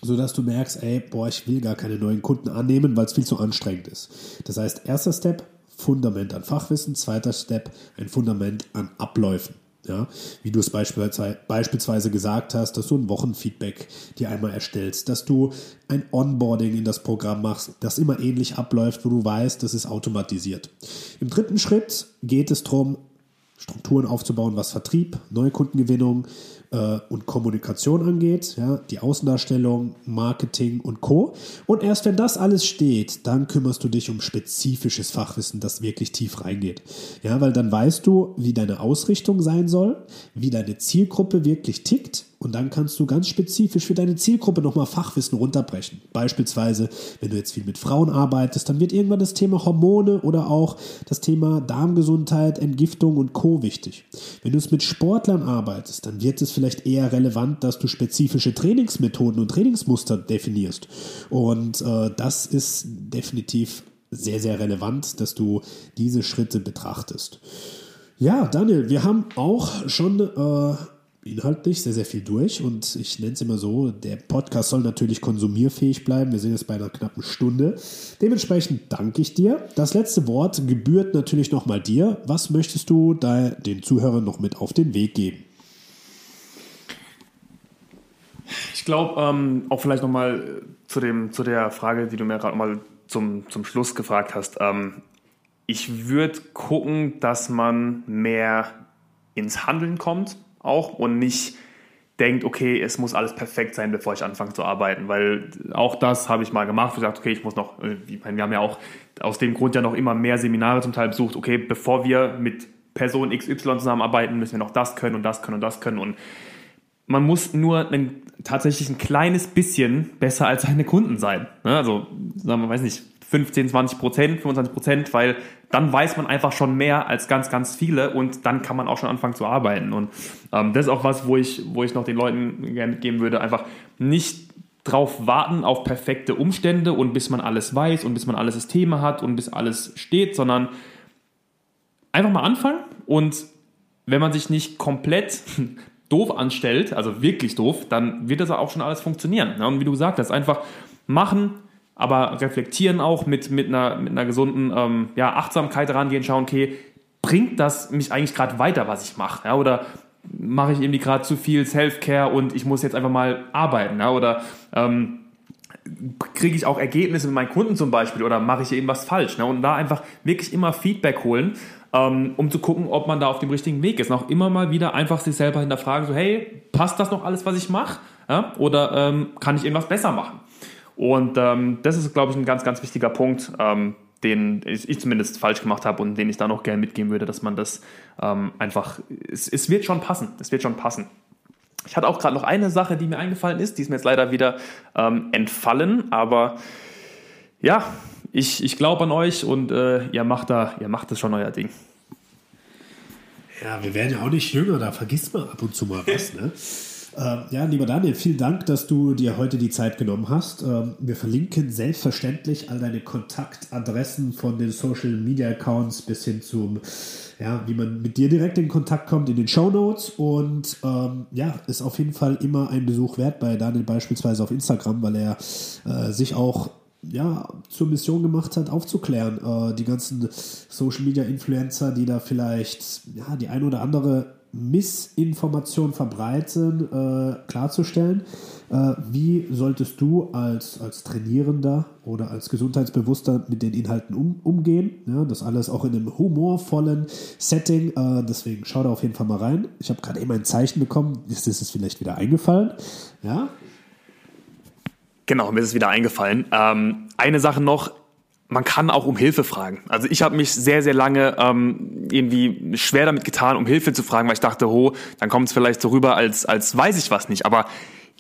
sodass du merkst, ey, boah, ich will gar keine neuen Kunden annehmen, weil es viel zu anstrengend ist. Das heißt, erster Step, Fundament an Fachwissen, zweiter Step, ein Fundament an Abläufen. Ja, wie du es beispielsweise gesagt hast, dass du ein Wochenfeedback dir einmal erstellst, dass du ein Onboarding in das Programm machst, das immer ähnlich abläuft, wo du weißt, das ist automatisiert. Im dritten Schritt geht es darum, Strukturen aufzubauen, was Vertrieb, Neukundengewinnung, äh, und Kommunikation angeht, ja, die Außendarstellung, Marketing und Co. Und erst wenn das alles steht, dann kümmerst du dich um spezifisches Fachwissen, das wirklich tief reingeht. Ja, weil dann weißt du, wie deine Ausrichtung sein soll, wie deine Zielgruppe wirklich tickt und dann kannst du ganz spezifisch für deine Zielgruppe nochmal Fachwissen runterbrechen. Beispielsweise, wenn du jetzt viel mit Frauen arbeitest, dann wird irgendwann das Thema Hormone oder auch das Thema Darmgesundheit, Entgiftung und Co. wichtig. Wenn du es mit Sportlern arbeitest, dann wird es vielleicht eher relevant, dass du spezifische Trainingsmethoden und Trainingsmuster definierst. Und äh, das ist definitiv sehr, sehr relevant, dass du diese Schritte betrachtest. Ja, Daniel, wir haben auch schon äh, inhaltlich sehr, sehr viel durch und ich nenne es immer so, der Podcast soll natürlich konsumierfähig bleiben. Wir sind jetzt bei einer knappen Stunde. Dementsprechend danke ich dir. Das letzte Wort gebührt natürlich nochmal dir. Was möchtest du da den Zuhörern noch mit auf den Weg geben? Ich glaube, ähm, auch vielleicht nochmal zu, zu der Frage, die du mir gerade mal zum, zum Schluss gefragt hast. Ähm, ich würde gucken, dass man mehr ins Handeln kommt auch und nicht denkt, okay, es muss alles perfekt sein, bevor ich anfange zu arbeiten, weil auch das habe ich mal gemacht, gesagt, okay, ich muss noch, äh, ich meine, wir haben ja auch aus dem Grund ja noch immer mehr Seminare zum Teil besucht, okay, bevor wir mit Person XY zusammenarbeiten, müssen wir noch das können und das können und das können und man muss nur ein, tatsächlich ein kleines bisschen besser als seine Kunden sein. Ne? Also, wir, weiß nicht, 15, 20 Prozent, 25 Prozent, weil dann weiß man einfach schon mehr als ganz, ganz viele und dann kann man auch schon anfangen zu arbeiten. Und ähm, das ist auch was, wo ich, wo ich noch den Leuten gerne geben würde, einfach nicht drauf warten auf perfekte Umstände und bis man alles weiß und bis man alle Systeme hat und bis alles steht, sondern einfach mal anfangen und wenn man sich nicht komplett doof anstellt, also wirklich doof, dann wird das auch schon alles funktionieren. Und wie du gesagt hast, einfach machen, aber reflektieren auch mit, mit, einer, mit einer gesunden ähm, ja, Achtsamkeit rangehen, schauen, okay, bringt das mich eigentlich gerade weiter, was ich mache? Ja, oder mache ich irgendwie gerade zu viel Self-Care und ich muss jetzt einfach mal arbeiten? Ja, oder ähm, kriege ich auch Ergebnisse mit meinen Kunden zum Beispiel oder mache ich irgendwas falsch? Ne? Und da einfach wirklich immer Feedback holen, ähm, um zu gucken, ob man da auf dem richtigen Weg ist. Und auch immer mal wieder einfach sich selber hinterfragen, so hey, passt das noch alles, was ich mache? Ja? Oder ähm, kann ich irgendwas besser machen? Und ähm, das ist, glaube ich, ein ganz, ganz wichtiger Punkt, ähm, den ich zumindest falsch gemacht habe und den ich da noch gerne mitgeben würde, dass man das ähm, einfach, es, es wird schon passen, es wird schon passen. Ich hatte auch gerade noch eine Sache, die mir eingefallen ist, die ist mir jetzt leider wieder ähm, entfallen, aber ja, ich, ich glaube an euch und äh, ihr macht da, ihr macht das schon euer Ding. Ja, wir werden ja auch nicht jünger, da vergisst man ab und zu mal was, ne? Äh, ja, lieber Daniel, vielen Dank, dass du dir heute die Zeit genommen hast. Ähm, wir verlinken selbstverständlich all deine Kontaktadressen von den Social Media Accounts bis hin zum, ja, wie man mit dir direkt in Kontakt kommt in den Show Notes. Und ähm, ja, ist auf jeden Fall immer ein Besuch wert bei Daniel beispielsweise auf Instagram, weil er äh, sich auch ja, zur Mission gemacht hat, aufzuklären. Äh, die ganzen Social Media Influencer, die da vielleicht ja, die ein oder andere Missinformation verbreiten, äh, klarzustellen. Äh, wie solltest du als, als Trainierender oder als Gesundheitsbewusster mit den Inhalten um, umgehen? Ja, das alles auch in einem humorvollen Setting. Äh, deswegen schau da auf jeden Fall mal rein. Ich habe gerade eben ein Zeichen bekommen. Ist es vielleicht wieder eingefallen? Ja. Genau, mir ist es wieder eingefallen. Ähm, eine Sache noch, man kann auch um Hilfe fragen. Also ich habe mich sehr, sehr lange ähm, irgendwie schwer damit getan, um Hilfe zu fragen, weil ich dachte, ho, dann kommt es vielleicht so rüber, als, als weiß ich was nicht. Aber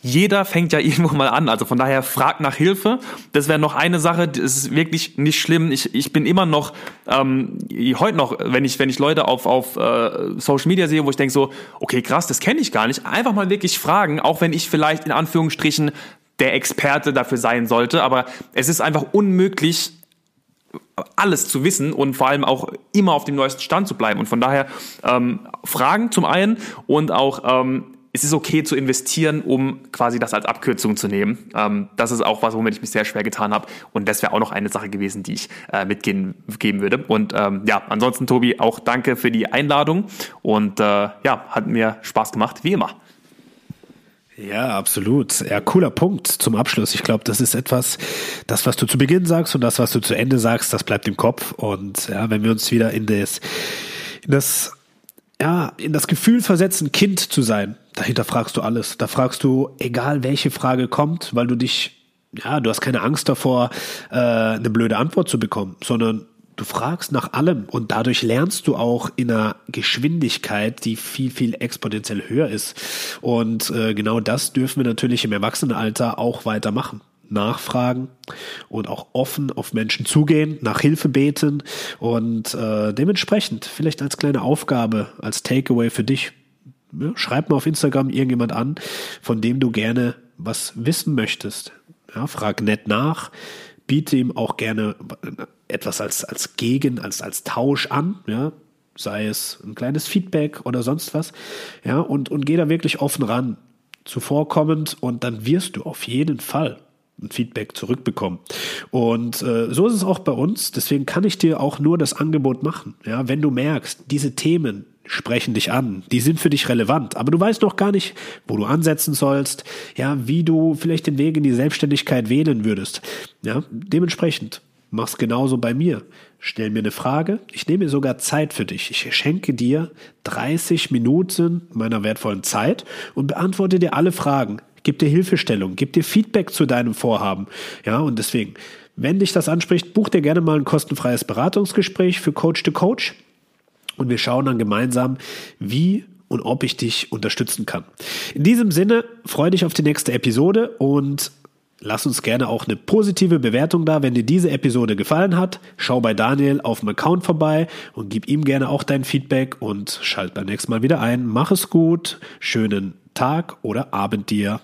jeder fängt ja irgendwo mal an. Also von daher fragt nach Hilfe. Das wäre noch eine Sache. Das ist wirklich nicht schlimm. Ich, ich bin immer noch ähm, heute noch, wenn ich wenn ich Leute auf auf äh, Social Media sehe, wo ich denke so, okay krass, das kenne ich gar nicht. Einfach mal wirklich fragen, auch wenn ich vielleicht in Anführungsstrichen der Experte dafür sein sollte. Aber es ist einfach unmöglich, alles zu wissen und vor allem auch immer auf dem neuesten Stand zu bleiben. Und von daher ähm, Fragen zum einen und auch ähm, es ist okay zu investieren, um quasi das als Abkürzung zu nehmen. Ähm, das ist auch was, womit ich mich sehr schwer getan habe. Und das wäre auch noch eine Sache gewesen, die ich äh, mitgeben würde. Und ähm, ja, ansonsten, Tobi, auch danke für die Einladung. Und äh, ja, hat mir Spaß gemacht, wie immer. Ja, absolut. Ja, cooler Punkt zum Abschluss. Ich glaube, das ist etwas, das, was du zu Beginn sagst und das, was du zu Ende sagst, das bleibt im Kopf. Und ja, wenn wir uns wieder in das, in das, ja, in das Gefühl versetzen, Kind zu sein, dahinter fragst du alles. Da fragst du, egal welche Frage kommt, weil du dich, ja, du hast keine Angst davor, äh, eine blöde Antwort zu bekommen, sondern Du fragst nach allem und dadurch lernst du auch in einer Geschwindigkeit, die viel, viel exponentiell höher ist. Und äh, genau das dürfen wir natürlich im Erwachsenenalter auch weitermachen. Nachfragen und auch offen auf Menschen zugehen, nach Hilfe beten und äh, dementsprechend vielleicht als kleine Aufgabe, als Takeaway für dich, ja, schreib mal auf Instagram irgendjemand an, von dem du gerne was wissen möchtest. Ja, frag nett nach, biete ihm auch gerne etwas als, als Gegen, als, als Tausch an, ja, sei es ein kleines Feedback oder sonst was, ja, und, und geh da wirklich offen ran, zuvorkommend und dann wirst du auf jeden Fall ein Feedback zurückbekommen. Und äh, so ist es auch bei uns. Deswegen kann ich dir auch nur das Angebot machen. Ja, wenn du merkst, diese Themen sprechen dich an, die sind für dich relevant, aber du weißt noch gar nicht, wo du ansetzen sollst, ja, wie du vielleicht den Weg in die Selbstständigkeit wählen würdest. Ja, dementsprechend mach's genauso bei mir. Stell mir eine Frage, ich nehme sogar Zeit für dich. Ich schenke dir 30 Minuten meiner wertvollen Zeit und beantworte dir alle Fragen, gib dir Hilfestellung, gib dir Feedback zu deinem Vorhaben. Ja, und deswegen, wenn dich das anspricht, buch dir gerne mal ein kostenfreies Beratungsgespräch für Coach to Coach und wir schauen dann gemeinsam, wie und ob ich dich unterstützen kann. In diesem Sinne, freue dich auf die nächste Episode und Lass uns gerne auch eine positive Bewertung da, wenn dir diese Episode gefallen hat. Schau bei Daniel auf dem Account vorbei und gib ihm gerne auch dein Feedback und schalt beim nächsten Mal wieder ein. Mach es gut, schönen Tag oder Abend dir.